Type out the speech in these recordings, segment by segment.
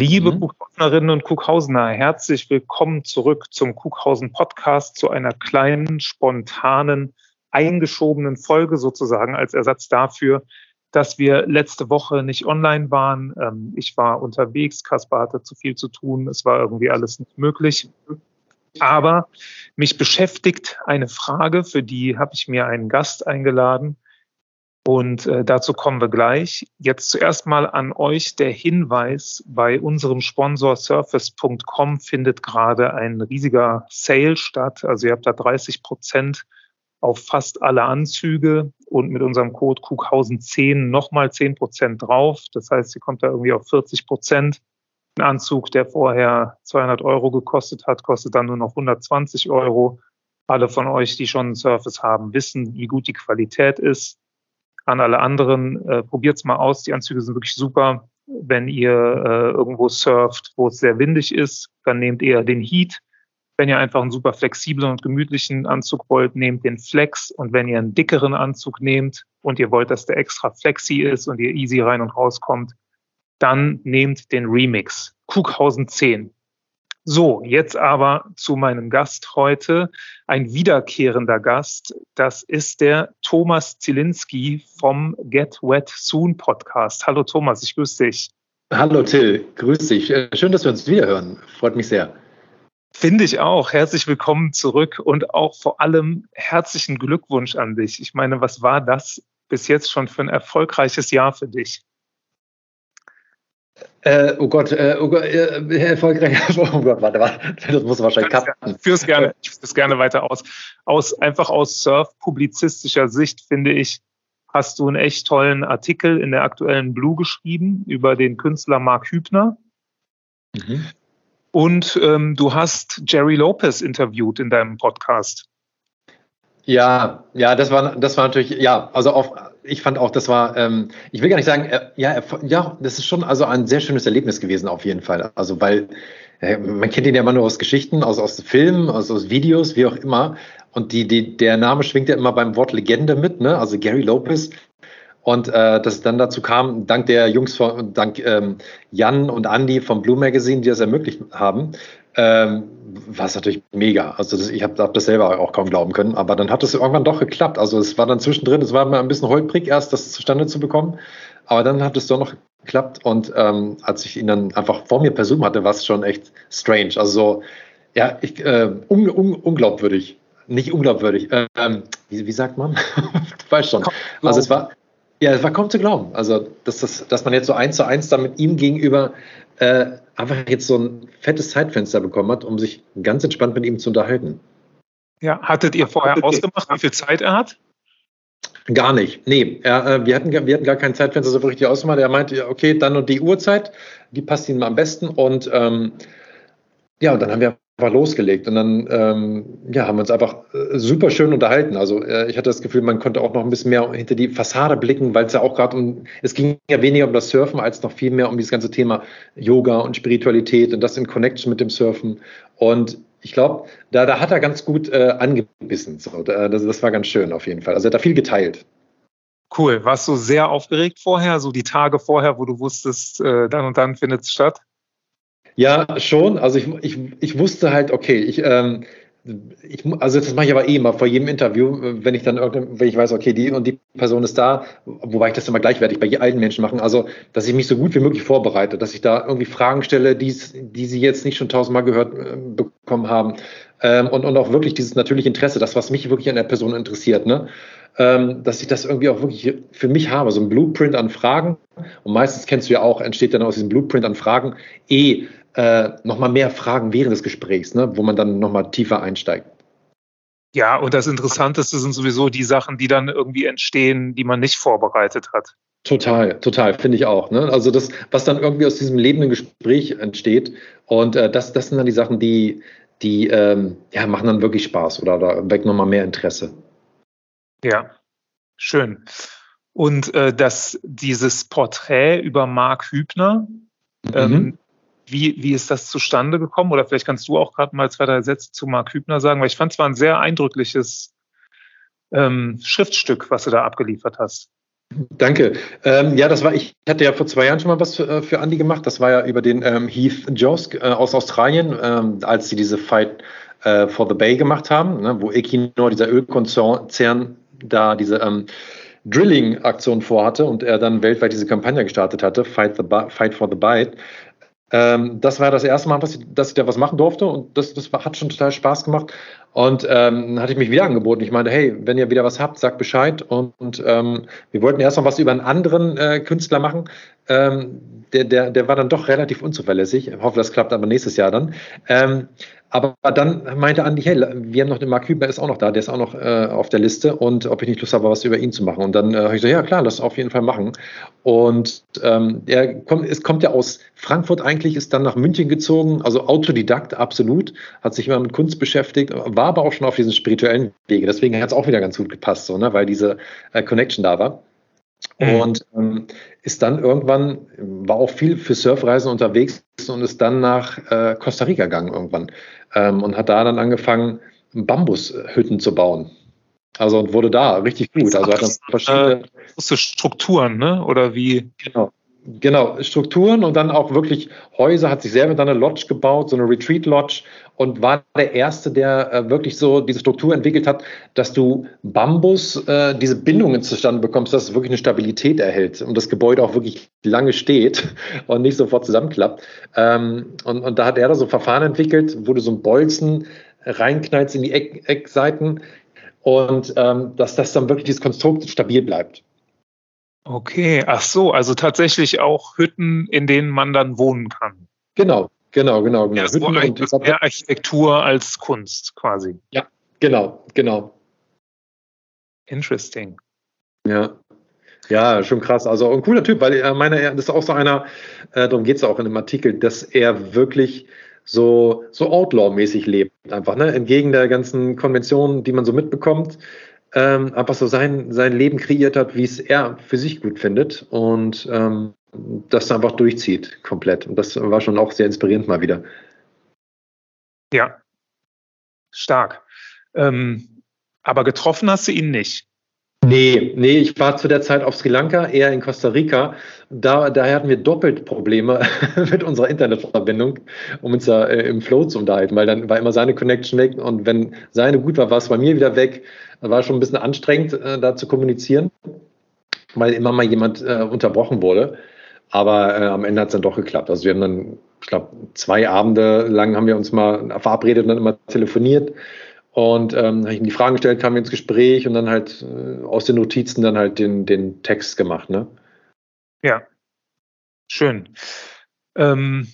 Liebe mhm. Kuchhausnerinnen und Kuchhausener, herzlich willkommen zurück zum Kuchhausen Podcast, zu einer kleinen, spontanen, eingeschobenen Folge sozusagen als Ersatz dafür, dass wir letzte Woche nicht online waren. Ähm, ich war unterwegs, Kaspar hatte zu viel zu tun, es war irgendwie alles nicht möglich. Aber mich beschäftigt eine Frage, für die habe ich mir einen Gast eingeladen. Und äh, dazu kommen wir gleich. Jetzt zuerst mal an euch der Hinweis, bei unserem Sponsor surface.com findet gerade ein riesiger Sale statt. Also ihr habt da 30 Prozent auf fast alle Anzüge und mit unserem Code Kughausen10 nochmal 10 Prozent drauf. Das heißt, ihr kommt da irgendwie auf 40 Prozent. Ein Anzug, der vorher 200 Euro gekostet hat, kostet dann nur noch 120 Euro. Alle von euch, die schon einen Surface haben, wissen, wie gut die Qualität ist an alle anderen, äh, probiert's mal aus. Die Anzüge sind wirklich super. Wenn ihr äh, irgendwo surft, wo es sehr windig ist, dann nehmt eher den Heat. Wenn ihr einfach einen super flexiblen und gemütlichen Anzug wollt, nehmt den Flex. Und wenn ihr einen dickeren Anzug nehmt und ihr wollt, dass der extra flexi ist und ihr easy rein und rauskommt, dann nehmt den Remix. Kughausen 10. So, jetzt aber zu meinem Gast heute, ein wiederkehrender Gast. Das ist der Thomas Zielinski vom Get Wet Soon Podcast. Hallo Thomas, ich grüße dich. Hallo Till, grüß dich. Äh, schön, dass wir uns wiederhören. Freut mich sehr. Finde ich auch. Herzlich willkommen zurück und auch vor allem herzlichen Glückwunsch an dich. Ich meine, was war das bis jetzt schon für ein erfolgreiches Jahr für dich? Äh, oh Gott, äh, oh Gott, äh, erfolgreich. Oh Gott, warte, warte, das muss wahrscheinlich kappen. Ich führe gerne, ich führe es gerne weiter aus. aus. Einfach aus Surf-publizistischer Sicht finde ich, hast du einen echt tollen Artikel in der aktuellen Blue geschrieben über den Künstler Mark Hübner. Mhm. Und ähm, du hast Jerry Lopez interviewt in deinem Podcast. Ja, ja, das war, das war natürlich, ja, also auf, ich fand auch, das war, ähm, ich will gar nicht sagen, äh, ja, ja, das ist schon also ein sehr schönes Erlebnis gewesen auf jeden Fall. Also weil äh, man kennt ihn ja immer nur aus Geschichten, aus, aus Filmen, aus, aus Videos, wie auch immer. Und die, die, der Name schwingt ja immer beim Wort Legende mit, ne? Also Gary Lopez. Und äh, dass es dann dazu kam, dank der Jungs von, dank ähm, Jan und Andy vom Blue Magazine, die das ermöglicht haben, ähm, war es natürlich mega. Also das, ich habe hab das selber auch kaum glauben können, aber dann hat es irgendwann doch geklappt. Also es war dann zwischendrin, es war mal ein bisschen holprig erst, das zustande zu bekommen, aber dann hat es doch noch geklappt und ähm, als ich ihn dann einfach vor mir per Zoom hatte, war es schon echt strange. Also so, ja, ich, äh, un, un, unglaubwürdig. Nicht unglaubwürdig. Ähm, wie, wie sagt man? du weißt schon. Also es war, ja, es war kaum zu glauben. Also, dass, das, dass man jetzt so eins zu eins da mit ihm gegenüber äh, einfach jetzt so ein fettes Zeitfenster bekommen hat, um sich ganz entspannt mit ihm zu unterhalten. Ja, hattet ihr vorher hattet ausgemacht, wie viel Zeit er hat? Gar nicht. Nee, er, äh, wir, hatten, wir hatten gar kein Zeitfenster so richtig ausgemacht. Er meinte, okay, dann und die Uhrzeit, die passt ihm am besten. Und ähm, ja, und dann haben wir einfach losgelegt und dann ähm, ja, haben wir uns einfach äh, super schön unterhalten. Also äh, ich hatte das Gefühl, man konnte auch noch ein bisschen mehr hinter die Fassade blicken, weil es ja auch gerade um, es ging ja weniger um das Surfen als noch viel mehr um dieses ganze Thema Yoga und Spiritualität und das in Connection mit dem Surfen. Und ich glaube, da, da hat er ganz gut äh, angebissen. So, da, das, das war ganz schön auf jeden Fall. Also er hat da viel geteilt. Cool. Warst du sehr aufgeregt vorher, so die Tage vorher, wo du wusstest, äh, dann und dann findet es statt? Ja, schon. Also ich, ich, ich wusste halt, okay, ich, ähm, ich, also das mache ich aber eh immer vor jedem Interview, wenn ich dann wenn ich weiß, okay, die und die Person ist da, wobei ich das immer gleichwertig bei allen Menschen machen, also dass ich mich so gut wie möglich vorbereite, dass ich da irgendwie Fragen stelle, die die sie jetzt nicht schon tausendmal gehört äh, bekommen haben ähm, und, und auch wirklich dieses natürliche Interesse, das, was mich wirklich an der Person interessiert, ne? Ähm, dass ich das irgendwie auch wirklich für mich habe, so ein Blueprint an Fragen und meistens kennst du ja auch, entsteht dann aus diesem Blueprint an Fragen eh äh, nochmal mehr Fragen während des Gesprächs, ne, wo man dann nochmal tiefer einsteigt. Ja, und das Interessanteste sind sowieso die Sachen, die dann irgendwie entstehen, die man nicht vorbereitet hat. Total, total, finde ich auch. Ne? Also das, was dann irgendwie aus diesem lebenden Gespräch entsteht. Und äh, das, das sind dann die Sachen, die, die ähm, ja, machen dann wirklich Spaß oder da weckt nochmal mehr Interesse. Ja, schön. Und äh, das, dieses Porträt über Marc Hübner, mhm. ähm, wie, wie ist das zustande gekommen? Oder vielleicht kannst du auch gerade mal zwei, drei Sätze zu Mark Hübner sagen, weil ich fand es war ein sehr eindrückliches ähm, Schriftstück, was du da abgeliefert hast. Danke. Ähm, ja, das war, ich hatte ja vor zwei Jahren schon mal was für, äh, für Andy gemacht. Das war ja über den ähm, Heath Josk äh, aus Australien, ähm, als sie diese Fight äh, for the Bay gemacht haben, ne, wo Equinor, dieser Ölkonzern, da diese ähm, Drilling-Aktion vorhatte und er dann weltweit diese Kampagne gestartet hatte, Fight, the, Fight for the Bite. Ähm, das war das erste Mal, dass ich, dass ich da was machen durfte und das, das hat schon total Spaß gemacht. Und ähm, hatte ich mich wieder angeboten. Ich meinte, hey, wenn ihr wieder was habt, sagt Bescheid. Und, und ähm, wir wollten erst noch was über einen anderen äh, Künstler machen. Ähm, der, der, der war dann doch relativ unzuverlässig. Ich hoffe, das klappt aber nächstes Jahr dann. Ähm, aber dann meinte Andi, hey, wir haben noch den Mark Hüber, ist auch noch da, der ist auch noch äh, auf der Liste und ob ich nicht Lust habe, was über ihn zu machen. Und dann äh, habe ich gesagt, ja klar, lass auf jeden Fall machen. Und ähm, er kommt, es kommt ja aus Frankfurt eigentlich, ist dann nach München gezogen, also Autodidakt, absolut, hat sich immer mit Kunst beschäftigt, war aber auch schon auf diesen spirituellen Wege. Deswegen hat es auch wieder ganz gut gepasst, so, ne, weil diese äh, Connection da war. Mhm. Und ähm, ist dann irgendwann, war auch viel für Surfreisen unterwegs und ist dann nach äh, Costa Rica gegangen irgendwann ähm, und hat da dann angefangen, Bambushütten zu bauen. Also und wurde da richtig gut. Also hat dann verschiedene äh, Strukturen, ne? Oder wie? Genau. Genau, Strukturen und dann auch wirklich Häuser, hat sich selber dann eine Lodge gebaut, so eine Retreat Lodge und war der Erste, der äh, wirklich so diese Struktur entwickelt hat, dass du Bambus, äh, diese Bindungen zustande bekommst, dass es wirklich eine Stabilität erhält und das Gebäude auch wirklich lange steht und nicht sofort zusammenklappt. Ähm, und, und da hat er da so Verfahren entwickelt, wo du so ein Bolzen reinknallst in die Eck, Eckseiten und ähm, dass das dann wirklich dieses Konstrukt stabil bleibt. Okay, ach so, also tatsächlich auch Hütten, in denen man dann wohnen kann. Genau, genau, genau, genau. Ja, so Hütten und mehr Architektur als Kunst quasi. Ja, genau, genau. Interesting. Ja. Ja, schon krass. Also ein cooler Typ, weil er meine, das ist auch so einer, äh, darum geht es auch in dem Artikel, dass er wirklich so, so Outlaw-mäßig lebt, einfach, ne? Entgegen der ganzen Konventionen, die man so mitbekommt ähm, einfach so sein, sein Leben kreiert hat, wie es er für sich gut findet und ähm, das einfach durchzieht komplett. Und das war schon auch sehr inspirierend mal wieder. Ja, stark. Ähm, aber getroffen hast du ihn nicht. Nee, nee, ich war zu der Zeit auf Sri Lanka, eher in Costa Rica. Da, daher hatten wir doppelt Probleme mit unserer Internetverbindung, um uns da äh, im Flow zu unterhalten, weil dann war immer seine Connection weg und wenn seine gut war, war es bei mir wieder weg. War schon ein bisschen anstrengend, äh, da zu kommunizieren, weil immer mal jemand äh, unterbrochen wurde. Aber äh, am Ende hat es dann doch geklappt. Also wir haben dann, ich glaube, zwei Abende lang haben wir uns mal verabredet und dann immer telefoniert. Und ähm, habe ich ihm die Fragen gestellt, kamen wir ins Gespräch und dann halt äh, aus den Notizen dann halt den, den Text gemacht, ne? Ja, schön. Ähm,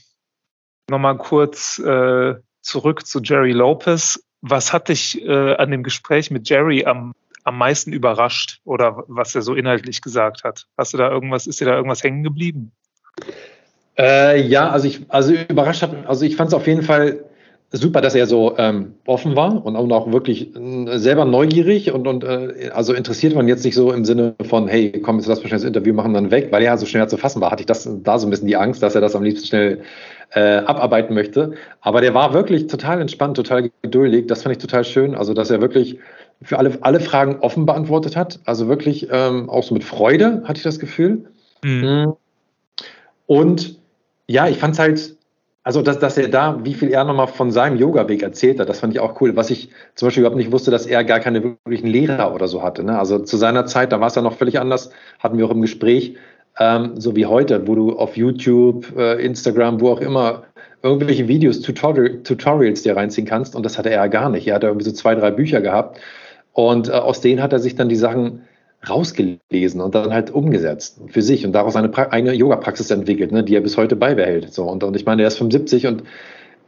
Nochmal kurz äh, zurück zu Jerry Lopez. Was hat dich äh, an dem Gespräch mit Jerry am, am meisten überrascht oder was er so inhaltlich gesagt hat? Hast du da irgendwas, ist dir da irgendwas hängen geblieben? Äh, ja, also ich, also überrascht hat, also ich fand es auf jeden Fall super, dass er so ähm, offen war und auch wirklich äh, selber neugierig und, und äh, also interessiert man jetzt nicht so im Sinne von, hey, komm, jetzt lass mal schnell das Interview machen, dann weg, weil er so schnell zu fassen war, hatte ich das da so ein bisschen die Angst, dass er das am liebsten schnell äh, abarbeiten möchte. Aber der war wirklich total entspannt, total geduldig. Das fand ich total schön. Also, dass er wirklich für alle, alle Fragen offen beantwortet hat. Also wirklich ähm, auch so mit Freude, hatte ich das Gefühl. Mhm. mhm. Und ja, ich fand es halt also, dass, dass er da, wie viel er nochmal von seinem Yoga-Weg erzählt hat, das fand ich auch cool. Was ich zum Beispiel überhaupt nicht wusste, dass er gar keine wirklichen Lehrer oder so hatte. Ne? Also zu seiner Zeit, da war es ja noch völlig anders, hatten wir auch im Gespräch, ähm, so wie heute, wo du auf YouTube, äh, Instagram, wo auch immer irgendwelche Videos, Tutorial, Tutorials dir reinziehen kannst. Und das hatte er ja gar nicht. Er hat irgendwie so zwei, drei Bücher gehabt. Und äh, aus denen hat er sich dann die Sachen rausgelesen und dann halt umgesetzt für sich und daraus eine pra eigene Yoga-Praxis entwickelt, ne, die er bis heute beibehält. So, und, und ich meine, er ist 75 und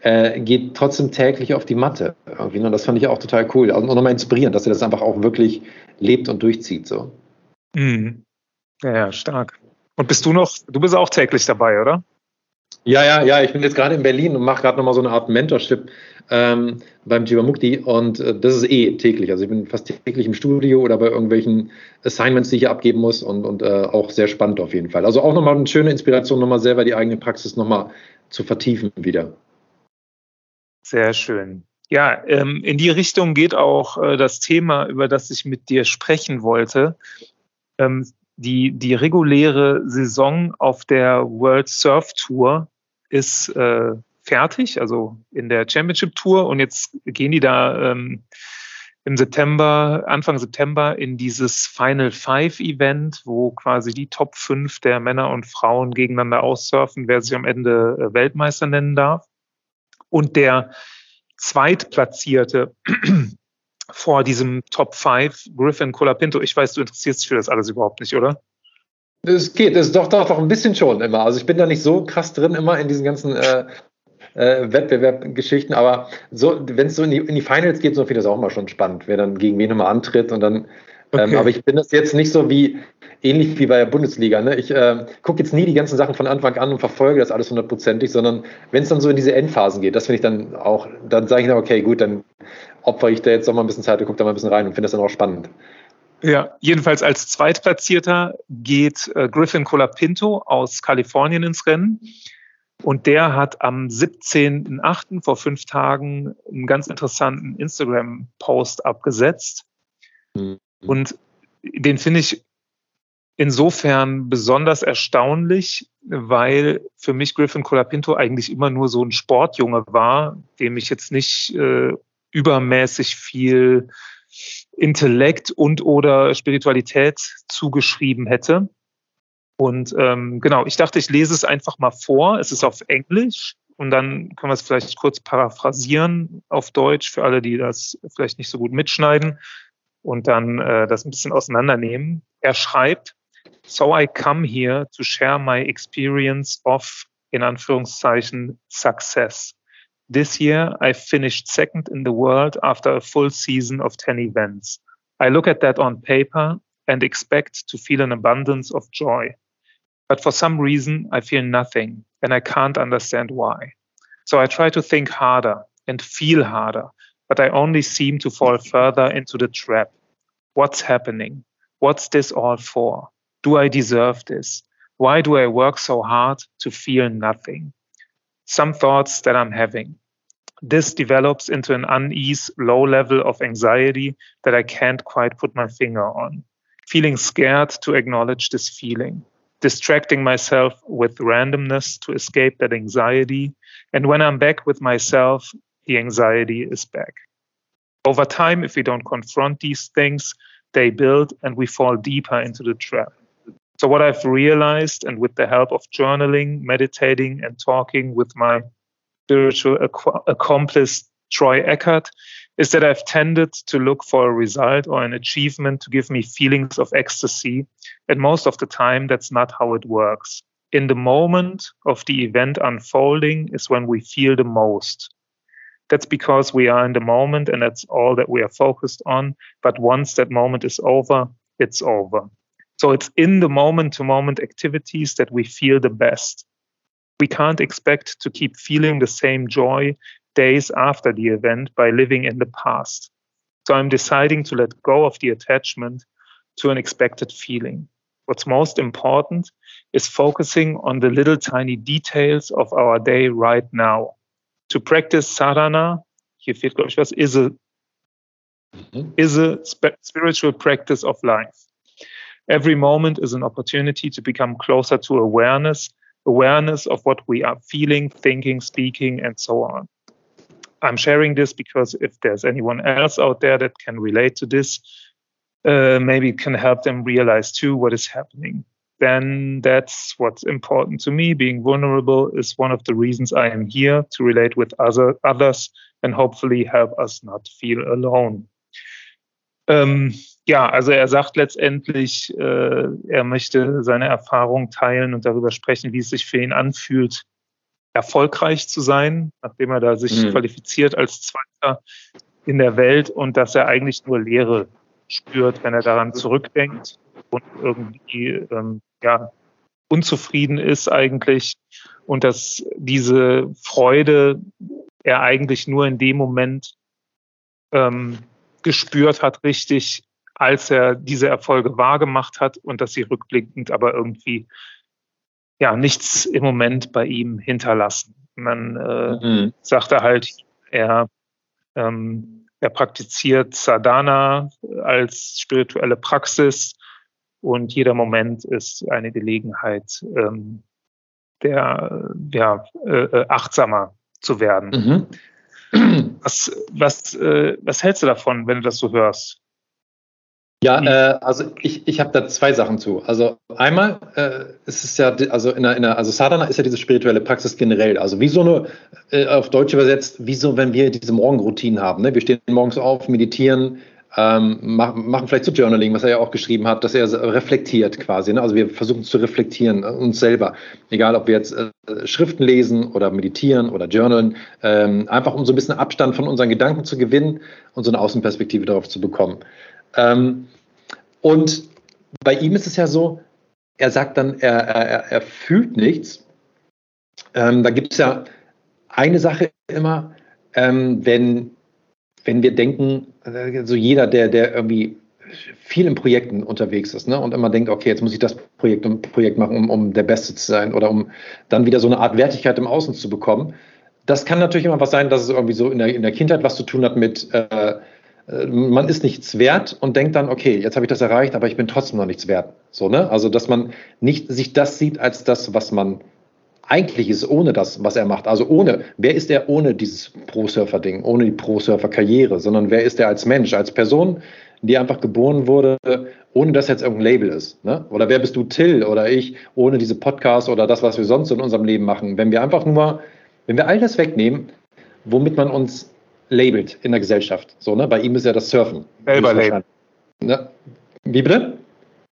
äh, geht trotzdem täglich auf die Matte. Irgendwie, und das fand ich auch total cool. Also, und nochmal inspirierend, dass er das einfach auch wirklich lebt und durchzieht. So. Mhm. Ja, ja, stark. Und bist du noch, du bist auch täglich dabei, oder? Ja, ja, ja, ich bin jetzt gerade in Berlin und mache gerade nochmal so eine Art Mentorship ähm, beim Jivamukti und äh, das ist eh täglich. Also ich bin fast täglich im Studio oder bei irgendwelchen Assignments, die ich abgeben muss und, und äh, auch sehr spannend auf jeden Fall. Also auch nochmal eine schöne Inspiration, nochmal selber die eigene Praxis nochmal zu vertiefen wieder. Sehr schön. Ja, ähm, in die Richtung geht auch äh, das Thema, über das ich mit dir sprechen wollte. Ähm, die, die reguläre Saison auf der World Surf Tour ist äh, fertig, also in der Championship Tour. Und jetzt gehen die da ähm, im September, Anfang September in dieses Final Five Event, wo quasi die Top 5 der Männer und Frauen gegeneinander aussurfen, wer sich am Ende äh, Weltmeister nennen darf. Und der Zweitplatzierte vor diesem Top 5, Griffin Colapinto, ich weiß, du interessierst dich für das alles überhaupt nicht, oder? Es geht, es doch, doch, doch ein bisschen schon immer. Also ich bin da nicht so krass drin immer in diesen ganzen äh, äh, Wettbewerbgeschichten, aber so, wenn es so in die, in die Finals geht, so finde ich das auch immer schon spannend, wer dann gegen wen immer antritt und dann. Ähm, okay. Ähm, aber ich bin das jetzt nicht so wie ähnlich wie bei der Bundesliga. Ne? Ich äh, gucke jetzt nie die ganzen Sachen von Anfang an und verfolge das alles hundertprozentig, sondern wenn es dann so in diese Endphasen geht, das finde ich dann auch, dann sage ich dann, okay, gut, dann opfere ich da jetzt noch mal ein bisschen Zeit und gucke da mal ein bisschen rein und finde das dann auch spannend. Ja, jedenfalls als Zweitplatzierter geht äh, Griffin Colapinto aus Kalifornien ins Rennen. Und der hat am 17.8. vor fünf Tagen einen ganz interessanten Instagram-Post abgesetzt. Mhm. Und den finde ich insofern besonders erstaunlich, weil für mich Griffin Colapinto eigentlich immer nur so ein Sportjunge war, dem ich jetzt nicht äh, übermäßig viel Intellekt und oder Spiritualität zugeschrieben hätte. Und ähm, genau, ich dachte, ich lese es einfach mal vor. Es ist auf Englisch und dann können wir es vielleicht kurz paraphrasieren auf Deutsch für alle, die das vielleicht nicht so gut mitschneiden und dann äh, das ein bisschen auseinandernehmen. Er schreibt, So I come here to share my experience of, in Anführungszeichen, success. This year, I finished second in the world after a full season of 10 events. I look at that on paper and expect to feel an abundance of joy. But for some reason, I feel nothing and I can't understand why. So I try to think harder and feel harder, but I only seem to fall further into the trap. What's happening? What's this all for? Do I deserve this? Why do I work so hard to feel nothing? Some thoughts that I'm having. This develops into an unease, low level of anxiety that I can't quite put my finger on. Feeling scared to acknowledge this feeling distracting myself with randomness to escape that anxiety. And when I'm back with myself, the anxiety is back. Over time, if we don't confront these things, they build and we fall deeper into the trap. So, what I've realized, and with the help of journaling, meditating, and talking with my spiritual accomplice, Troy Eckert, is that I've tended to look for a result or an achievement to give me feelings of ecstasy. And most of the time, that's not how it works. In the moment of the event unfolding is when we feel the most. That's because we are in the moment and that's all that we are focused on. But once that moment is over, it's over. So it's in the moment to moment activities that we feel the best. We can't expect to keep feeling the same joy days after the event by living in the past. So I'm deciding to let go of the attachment to an expected feeling. What's most important is focusing on the little tiny details of our day right now. To practice sadhana, hier fehlt, glaube ich, was, is a, mm-hmm. is a spiritual practice of life. Every moment is an opportunity to become closer to awareness, awareness of what we are feeling, thinking, speaking, and so on. I'm sharing this because if there's anyone else out there that can relate to this, uh, maybe can help them realize too what is happening. Then that's what's important to me. Being vulnerable is one of the reasons I am here to relate with other others and hopefully help us not feel alone. Ähm, ja, also er sagt letztendlich, äh, er möchte seine Erfahrung teilen und darüber sprechen, wie es sich für ihn anfühlt, erfolgreich zu sein, nachdem er da sich mhm. qualifiziert als Zweiter in der Welt und dass er eigentlich nur Leere spürt, wenn er daran zurückdenkt und irgendwie ähm, ja, unzufrieden ist eigentlich und dass diese Freude er eigentlich nur in dem Moment ähm, gespürt hat, richtig, als er diese Erfolge wahrgemacht hat und dass sie rückblickend aber irgendwie ja nichts im Moment bei ihm hinterlassen. Man äh, mhm. sagte halt, er, ähm, er praktiziert Sadhana als spirituelle Praxis Und jeder Moment ist eine Gelegenheit, ähm, der, ja, äh, äh achtsamer zu werden. Mhm. Was, was, äh, was hältst du davon, wenn du das so hörst? Ja, äh, also ich, ich habe da zwei Sachen zu. Also einmal äh, ist es ja, also in der, in der, also Sadhana ist ja diese spirituelle Praxis generell. Also wie so eine, äh, auf Deutsch übersetzt, wie so, wenn wir diese Morgenroutinen haben. Ne? Wir stehen morgens auf, meditieren, ähm, machen, machen vielleicht zu Journaling, was er ja auch geschrieben hat, dass er reflektiert quasi. Ne? Also wir versuchen zu reflektieren, äh, uns selber. Egal, ob wir jetzt äh, Schriften lesen oder meditieren oder journalen, ähm, einfach um so ein bisschen Abstand von unseren Gedanken zu gewinnen und so eine Außenperspektive darauf zu bekommen. Ähm, und bei ihm ist es ja so, er sagt dann, er, er, er fühlt nichts. Ähm, da gibt es ja eine Sache immer, ähm, wenn, wenn wir denken, also jeder, der, der irgendwie viel in Projekten unterwegs ist ne, und immer denkt, okay, jetzt muss ich das Projekt, Projekt machen, um, um der Beste zu sein oder um dann wieder so eine Art Wertigkeit im Außen zu bekommen. Das kann natürlich immer was sein, dass es irgendwie so in der, in der Kindheit was zu tun hat mit, äh, äh, man ist nichts wert und denkt dann, okay, jetzt habe ich das erreicht, aber ich bin trotzdem noch nichts wert. So, ne? Also, dass man nicht sich das sieht als das, was man eigentlich ist, ohne das, was er macht. Also ohne, wer ist er ohne dieses Pro-Surfer-Ding, ohne die Pro-Surfer-Karriere, sondern wer ist er als Mensch, als Person, die einfach geboren wurde, ohne dass jetzt irgendein Label ist. Ne? Oder wer bist du, Till oder ich, ohne diese Podcasts oder das, was wir sonst in unserem Leben machen. Wenn wir einfach nur, wenn wir all das wegnehmen, womit man uns labelt in der Gesellschaft. So, ne? Bei ihm ist ja das Surfen. Selber labeln. Ne? Wie bitte?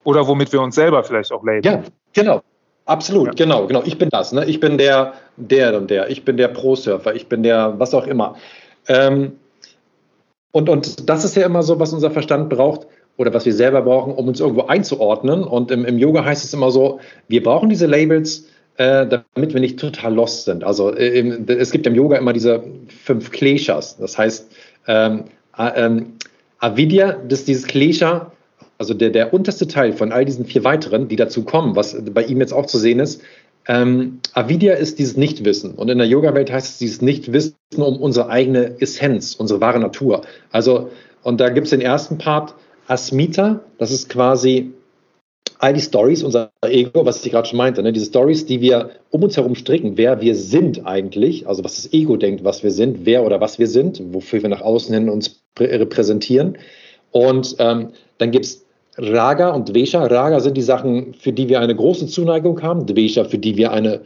Oder womit wir uns selber vielleicht auch labeln. Ja, genau. Absolut, ja. genau, genau. Ich bin das. Ne? Ich bin der, der und der. Ich bin der Pro-Surfer. Ich bin der, was auch immer. Ähm, und, und das ist ja immer so, was unser Verstand braucht oder was wir selber brauchen, um uns irgendwo einzuordnen. Und im, im Yoga heißt es immer so, wir brauchen diese Labels, äh, damit wir nicht total lost sind. Also äh, es gibt im Yoga immer diese fünf Kleshas. Das heißt, ähm, ähm, Avidya, das ist dieses Klesha, also der, der unterste Teil von all diesen vier weiteren, die dazu kommen, was bei ihm jetzt auch zu sehen ist. Ähm, Avidya ist dieses Nichtwissen. Und in der Yoga-Welt heißt es dieses Nichtwissen um unsere eigene Essenz, unsere wahre Natur. Also, und da gibt es den ersten Part, Asmita, das ist quasi all die Stories, unser Ego, was ich gerade schon meinte, ne, diese Stories, die wir um uns herum stricken, wer wir sind eigentlich, also was das Ego denkt, was wir sind, wer oder was wir sind, wofür wir nach außen hin uns repräsentieren. Und ähm, dann gibt es Raga und Dvesha. Raga sind die Sachen, für die wir eine große Zuneigung haben, Dvesha, für die wir eine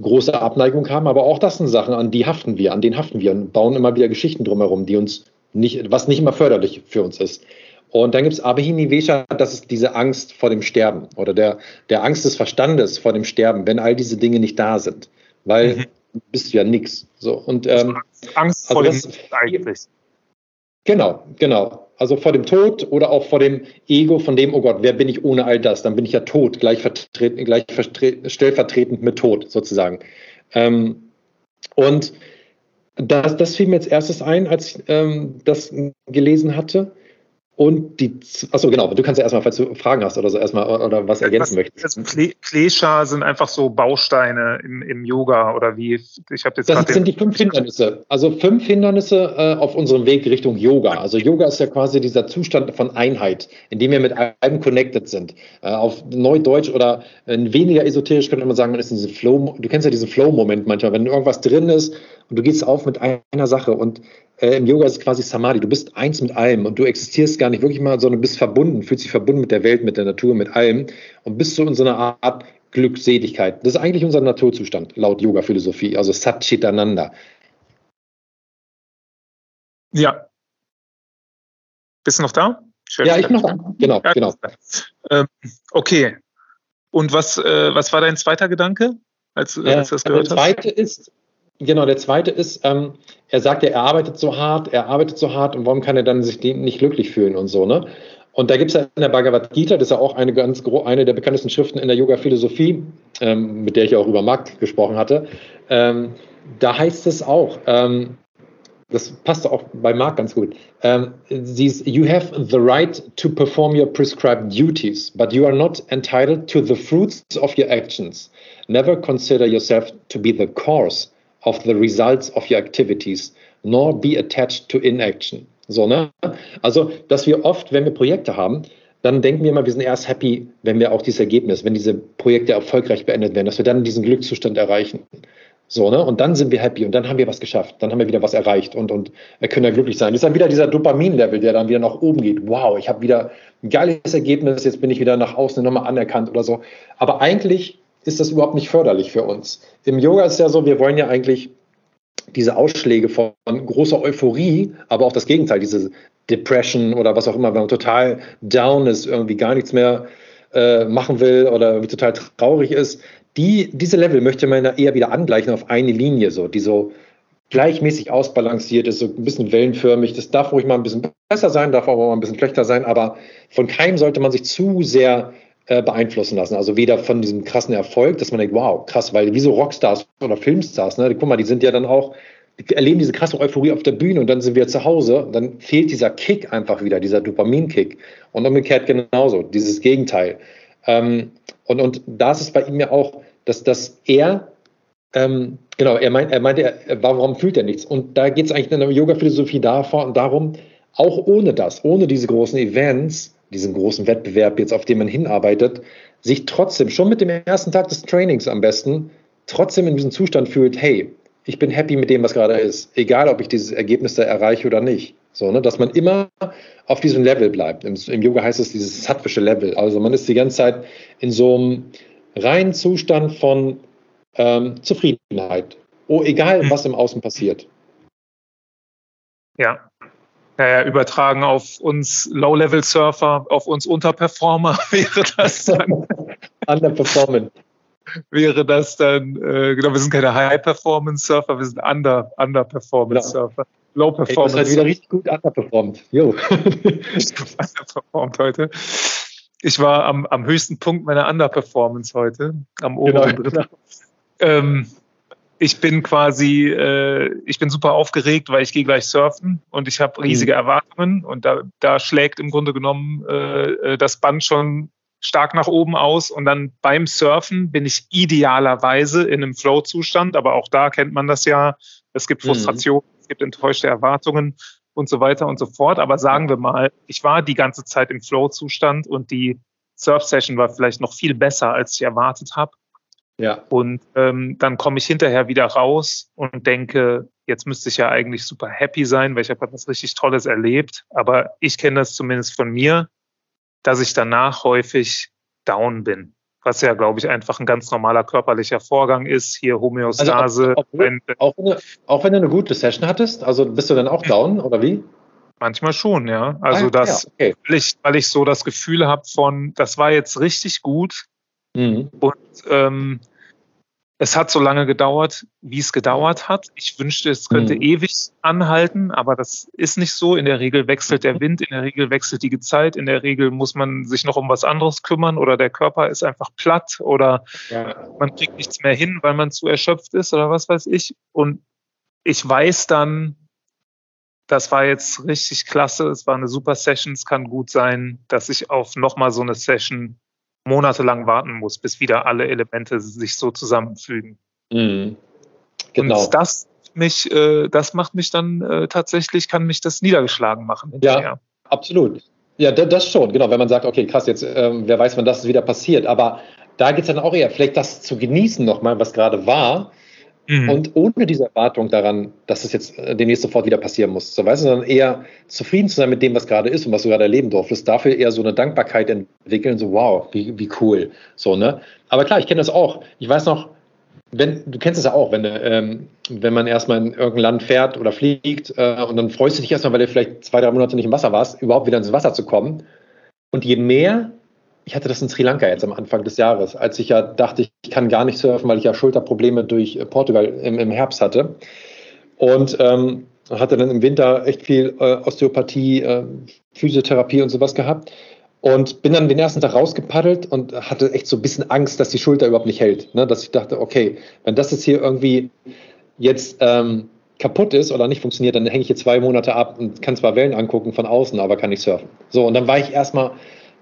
große Abneigung haben, aber auch das sind Sachen, an die haften wir, an denen haften wir und bauen immer wieder Geschichten drumherum, die uns nicht, was nicht immer förderlich für uns ist. Und dann gibt es Abhini Vesha, das ist diese Angst vor dem Sterben oder der, der Angst des Verstandes vor dem Sterben, wenn all diese Dinge nicht da sind. Weil mhm. bist du ja nichts. So, und, ähm, Angst vor also dem eigentlich. Genau, genau. Also vor dem Tod oder auch vor dem Ego, von dem, oh Gott, wer bin ich ohne all das? Dann bin ich ja tot, gleich, vertreten, gleich stellvertretend mit Tod sozusagen. Ähm, und das, das fiel mir jetzt erstes ein, als ich ähm, das gelesen hatte. Und die, achso, genau, du kannst ja erstmal, falls du Fragen hast oder so, erstmal oder was ergänzen was, möchtest. Also Klesha sind einfach so Bausteine im, im Yoga oder wie? Ich habe jetzt Das sind die fünf Hindernisse. Also fünf Hindernisse äh, auf unserem Weg Richtung Yoga. Also Yoga ist ja quasi dieser Zustand von Einheit, in dem wir mit allem connected sind. Äh, auf Neudeutsch oder äh, weniger esoterisch könnte man sagen, man ist in diesem Flow, du kennst ja diesen Flow-Moment manchmal, wenn irgendwas drin ist und du gehst auf mit einer Sache und äh, im Yoga ist es quasi Samadhi. Du bist eins mit allem und du existierst gar nicht wirklich mal, sondern bist verbunden, fühlst dich verbunden mit der Welt, mit der Natur, mit allem und bist so in so einer Art Glückseligkeit. Das ist eigentlich unser Naturzustand, laut Yoga-Philosophie, also Satchitananda. Ja. Bist du noch da? Ich ja, ich noch da. Genau, ja, genau. Ähm, okay. Und was, äh, was war dein zweiter Gedanke, als, äh, als du das gehört hast? Der zweite ist, Genau, der zweite ist, ähm, er sagt ja, er arbeitet so hart, er arbeitet so hart und warum kann er dann sich nicht glücklich fühlen und so, ne? Und da gibt es ja in der Bhagavad Gita, das ist ja auch eine ganz eine der bekanntesten Schriften in der Yoga-Philosophie, ähm, mit der ich auch über Markt gesprochen hatte. Ähm, da heißt es auch, ähm, das passt auch bei Mark ganz gut. Um, you have the right to perform your prescribed duties, but you are not entitled to the fruits of your actions. Never consider yourself to be the cause of the results of your activities, nor be attached to inaction. So, ne? Also, dass wir oft, wenn wir Projekte haben, dann denken wir immer, wir sind erst happy, wenn wir auch dieses Ergebnis, wenn diese Projekte erfolgreich beendet werden, dass wir dann diesen Glückszustand erreichen. So, ne? Und dann sind wir happy und dann haben wir was geschafft, dann haben wir wieder was erreicht und, und können ja glücklich sein. Das ist dann wieder dieser Dopamin-Level, der dann wieder nach oben geht. Wow, ich habe wieder ein geiles Ergebnis, jetzt bin ich wieder nach außen nochmal anerkannt oder so. Aber eigentlich ist das überhaupt nicht förderlich für uns. Im Yoga ist ja so, wir wollen ja eigentlich diese Ausschläge von großer Euphorie, aber auch das Gegenteil, diese Depression oder was auch immer, wenn man total down ist, irgendwie gar nichts mehr äh, machen will oder irgendwie total traurig ist, die, diese Level möchte man eher wieder angleichen auf eine Linie, so, die so gleichmäßig ausbalanciert ist, so ein bisschen wellenförmig. Das darf ruhig mal ein bisschen besser sein, darf auch mal ein bisschen schlechter sein, aber von keinem sollte man sich zu sehr äh, beeinflussen lassen. Also weder von diesem krassen Erfolg, dass man denkt, wow, krass, weil wie so Rockstars oder Filmstars, ne, guck mal, die sind ja dann auch, die erleben diese krasse Euphorie auf der Bühne und dann sind wir zu Hause, dann fehlt dieser Kick einfach wieder, dieser Dopaminkick. Und umgekehrt genauso, dieses Gegenteil. Ähm, und, und da ist bei ihm ja auch, dass, dass er, ähm, genau, er meint, er meinte, warum fühlt er nichts? Und da geht es eigentlich in der Yoga-Philosophie darum, auch ohne das, ohne diese großen Events, diesen großen Wettbewerb jetzt, auf den man hinarbeitet, sich trotzdem, schon mit dem ersten Tag des Trainings am besten, trotzdem in diesem Zustand fühlt, hey, ich bin happy mit dem, was gerade ist, egal ob ich dieses Ergebnis da erreiche oder nicht. So, ne, dass man immer auf diesem Level bleibt. Im, Im, Yoga heißt es dieses sattwische Level. Also man ist die ganze Zeit in so einem reinen Zustand von ähm, Zufriedenheit. Oh, egal, was im Außen passiert. Ja, naja, übertragen auf uns Low-Level-Surfer, auf uns Unterperformer wäre das dann. Underperforming. wäre das dann, äh, genau, wir sind keine High-Performance-Surfer, wir sind Under, Under-Performance-Surfer. Genau. Low-Performance. Hey, wieder richtig gut underperformed. Jo. underperformed heute. Ich war am, am höchsten Punkt meiner Underperformance heute, am oberen genau, Genau. Ähm, ich bin quasi, äh, ich bin super aufgeregt, weil ich gehe gleich surfen und ich habe riesige mhm. Erwartungen und da, da schlägt im Grunde genommen äh, äh, das Band schon stark nach oben aus und dann beim Surfen bin ich idealerweise in einem Flow-Zustand, aber auch da kennt man das ja. Es gibt. Frustration, mhm. es gibt enttäuschte Erwartungen und so weiter und so fort. Aber sagen wir mal, ich war die ganze Zeit im Flow-Zustand und die Surf-Session war vielleicht noch viel besser, als ich erwartet habe. Ja. Und ähm, dann komme ich hinterher wieder raus und denke, jetzt müsste ich ja eigentlich super happy sein, weil ich habe etwas richtig Tolles erlebt. Aber ich kenne das zumindest von mir, dass ich danach häufig down bin. Was ja, glaube ich, einfach ein ganz normaler körperlicher Vorgang ist. Hier Homöostase. Also, auch, wenn, auch, wenn du, auch wenn du eine gute Session hattest, also bist du dann auch down oder wie? Manchmal schon, ja. Also ah, das, ja, okay. weil, ich, weil ich so das Gefühl habe von, das war jetzt richtig gut, Mhm. Und ähm, es hat so lange gedauert, wie es gedauert hat. Ich wünschte, es könnte mhm. ewig anhalten, aber das ist nicht so. In der Regel wechselt der Wind, in der Regel wechselt die Zeit, in der Regel muss man sich noch um was anderes kümmern oder der Körper ist einfach platt oder ja. man kriegt nichts mehr hin, weil man zu erschöpft ist oder was weiß ich. Und ich weiß dann, das war jetzt richtig klasse, es war eine super Session, es kann gut sein, dass ich auf nochmal so eine Session monatelang warten muss, bis wieder alle Elemente sich so zusammenfügen. Mhm. Genau. Und das mich, äh, das macht mich dann äh, tatsächlich, kann mich das niedergeschlagen machen. Hinterher. Ja, absolut. Ja, das schon, genau. Wenn man sagt, okay, krass, jetzt, ähm, wer weiß, wann das wieder passiert. Aber da geht es dann auch eher, vielleicht das zu genießen nochmal, was gerade war, Mhm. Und ohne diese Erwartung daran, dass es jetzt äh, demnächst sofort wieder passieren muss. So, weißt du, sondern eher zufrieden zu sein mit dem, was gerade ist und was du gerade erleben durftest. Dafür eher so eine Dankbarkeit entwickeln, so wow, wie, wie cool. So, ne? Aber klar, ich kenne das auch. Ich weiß noch, wenn, du kennst es ja auch, wenn, ähm, wenn man erstmal in irgendein Land fährt oder fliegt äh, und dann freust du dich erstmal, weil du vielleicht zwei, drei Monate nicht im Wasser warst, überhaupt wieder ins Wasser zu kommen. Und je mehr ich hatte das in Sri Lanka jetzt am Anfang des Jahres, als ich ja dachte, ich kann gar nicht surfen, weil ich ja Schulterprobleme durch äh, Portugal im, im Herbst hatte. Und ähm, hatte dann im Winter echt viel äh, Osteopathie, äh, Physiotherapie und sowas gehabt. Und bin dann den ersten Tag rausgepaddelt und hatte echt so ein bisschen Angst, dass die Schulter überhaupt nicht hält. Ne? Dass ich dachte, okay, wenn das jetzt hier irgendwie jetzt ähm, kaputt ist oder nicht funktioniert, dann hänge ich hier zwei Monate ab und kann zwar Wellen angucken von außen, aber kann nicht surfen. So, und dann war ich erstmal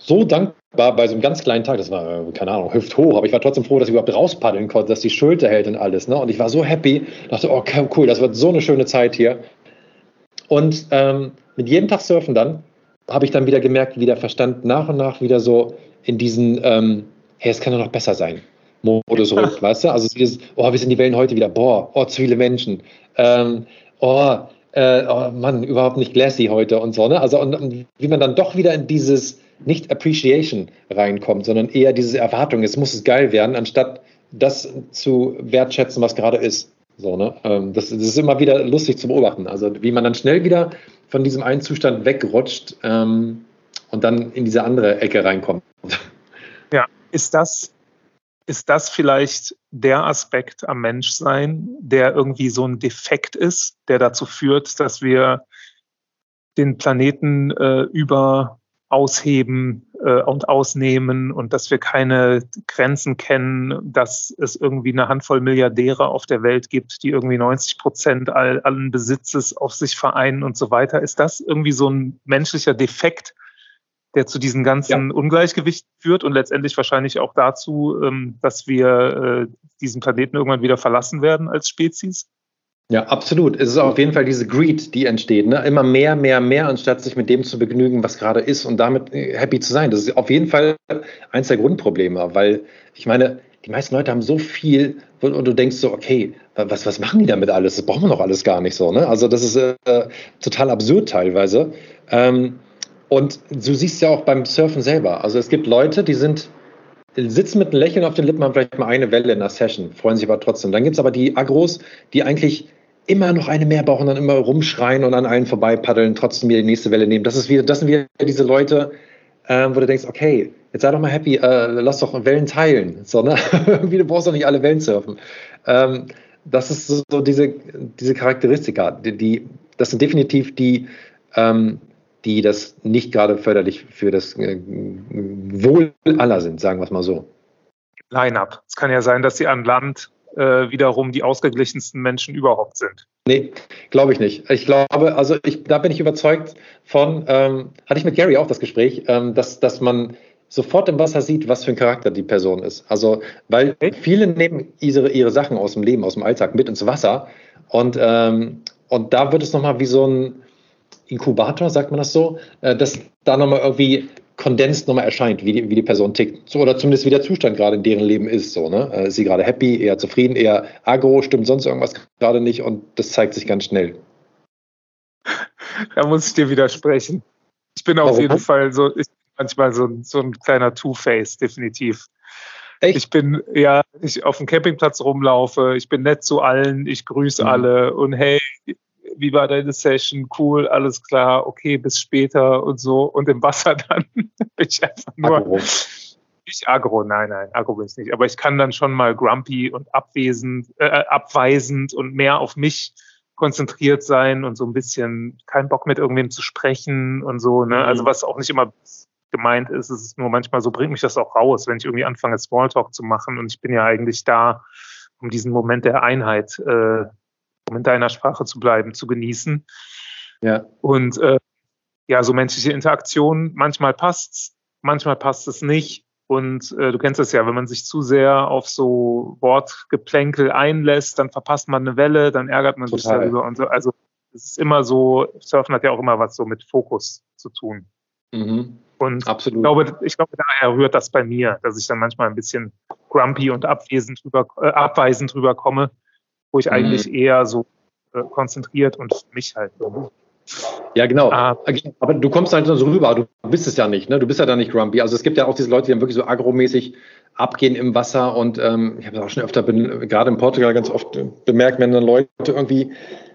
so dankbar bei so einem ganz kleinen Tag, das war, keine Ahnung, hüfthoch, aber ich war trotzdem froh, dass ich überhaupt rauspaddeln konnte, dass die Schulter hält und alles. Ne? Und ich war so happy, dachte, oh cool, das wird so eine schöne Zeit hier. Und ähm, mit jedem Tag surfen dann habe ich dann wieder gemerkt, wie der Verstand nach und nach wieder so in diesen, ähm, hey, es kann doch noch besser sein. Modus rückt, weißt du? Also dieses, oh, wie sind die Wellen heute wieder? Boah, oh, zu viele Menschen. Ähm, oh, äh, oh Mann, überhaupt nicht glassy heute und so, ne? Also und, und, wie man dann doch wieder in dieses nicht Appreciation reinkommt, sondern eher diese Erwartung, es muss es geil werden, anstatt das zu wertschätzen, was gerade ist. So, ne? Ähm, das, das, ist immer wieder lustig zu beobachten. Also wie man dann schnell wieder von diesem einen Zustand wegrutscht ähm, und dann in diese andere Ecke reinkommt. Ja, ist das, ist das vielleicht der Aspekt am Menschsein, der irgendwie so ein Defekt ist, der dazu führt, dass wir den Planeten äh, über ausheben äh, und ausnehmen und dass wir keine Grenzen kennen, dass es irgendwie eine Handvoll Milliardäre auf der Welt gibt, die irgendwie 90 Prozent all, allen Besitzes auf sich vereinen und so weiter. Ist das irgendwie so ein menschlicher Defekt, der zu diesen ganzen ja. Ungleichgewichten führt und letztendlich wahrscheinlich auch dazu, ähm, dass wir äh, diesen Planeten irgendwann wieder verlassen werden als Spezies? Ja, absolut. Es ist auf jeden Fall diese Greed, die entsteht. Ne? Immer mehr, mehr, mehr, anstatt sich mit dem zu begnügen, was gerade ist und damit äh, happy zu sein. Das ist auf jeden Fall eins der Grundprobleme, weil ich meine, die meisten Leute haben so viel und du denkst so, okay, was, was machen die damit alles? Das brauchen wir doch alles gar nicht so. Ne? Also das ist äh, total absurd teilweise. Ähm, und du siehst ja auch beim Surfen selber. Also es gibt Leute, die sind sitzen mit einem Lächeln auf den Lippen, haben vielleicht mal eine Welle in der Session, freuen sich aber trotzdem. Dann gibt es aber die Agros, die eigentlich immer noch eine mehr brauchen, dann immer rumschreien und an allen vorbei paddeln, trotzdem wieder die nächste Welle nehmen. Das ist wieder, das sind wieder diese Leute, äh, wo du denkst, okay, jetzt sei doch mal happy, äh, lass doch Wellen teilen. So, ne? du brauchst doch nicht alle Wellen surfen. Ähm, das ist so, so diese, diese Charakteristika, die, die, das sind definitiv die, ähm, die das nicht gerade förderlich für das äh, Wohl aller sind, sagen wir es mal so. Line-up. Es kann ja sein, dass sie an Land äh, wiederum die ausgeglichensten Menschen überhaupt sind. Nee, glaube ich nicht. Ich glaube, also ich, da bin ich überzeugt von, ähm, hatte ich mit Gary auch das Gespräch, ähm, dass, dass man sofort im Wasser sieht, was für ein Charakter die Person ist. Also, weil okay. viele nehmen ihre, ihre Sachen aus dem Leben, aus dem Alltag mit ins Wasser und, ähm, und da wird es nochmal wie so ein, Inkubator, sagt man das so, äh, dass da nochmal irgendwie kondensiert nochmal erscheint, wie die, wie die Person tickt. So, oder zumindest wie der Zustand gerade in deren Leben ist. So, ne? Äh, ist sie gerade happy, eher zufrieden, eher agro, stimmt sonst irgendwas gerade nicht und das zeigt sich ganz schnell. Da muss ich dir widersprechen. Ich bin auf Warum? jeden Fall so, ich bin manchmal so, so ein kleiner Two-Face, definitiv. Echt? Ich bin, ja, ich auf dem Campingplatz rumlaufe, ich bin nett zu allen, ich grüße mhm. alle und hey, wie war deine Session? Cool, alles klar, okay, bis später und so. Und im Wasser dann bin ich einfach nur. Agro. Nicht agro, nein, nein, agro bin ich nicht. Aber ich kann dann schon mal grumpy und abwesend, äh, abweisend und mehr auf mich konzentriert sein und so ein bisschen keinen Bock mit irgendwem zu sprechen und so. Ne? Also mhm. was auch nicht immer gemeint ist, es ist nur manchmal so, bringt mich das auch raus, wenn ich irgendwie anfange, Smalltalk zu machen. Und ich bin ja eigentlich da, um diesen Moment der Einheit äh, um in deiner Sprache zu bleiben, zu genießen. Ja. Und äh, ja, so menschliche Interaktion, manchmal passt's, manchmal passt es nicht. Und äh, du kennst es ja, wenn man sich zu sehr auf so Wortgeplänkel einlässt, dann verpasst man eine Welle, dann ärgert man Total. sich darüber und so. Also es ist immer so, Surfen hat ja auch immer was so mit Fokus zu tun. Mhm. Und Absolut. Ich, glaube, ich glaube, daher rührt das bei mir, dass ich dann manchmal ein bisschen grumpy und abwesend drüber, äh, abweisend drüber komme wo ich mhm. eigentlich eher so äh, konzentriert und mich halt. So. Ja, genau. Ah. Aber du kommst halt so rüber, du bist es ja nicht, ne? Du bist ja da nicht grumpy. Also es gibt ja auch diese Leute, die dann wirklich so agromäßig abgehen im Wasser und ähm, ich habe auch schon öfter, gerade in Portugal ganz oft bemerkt, wenn dann Leute irgendwie,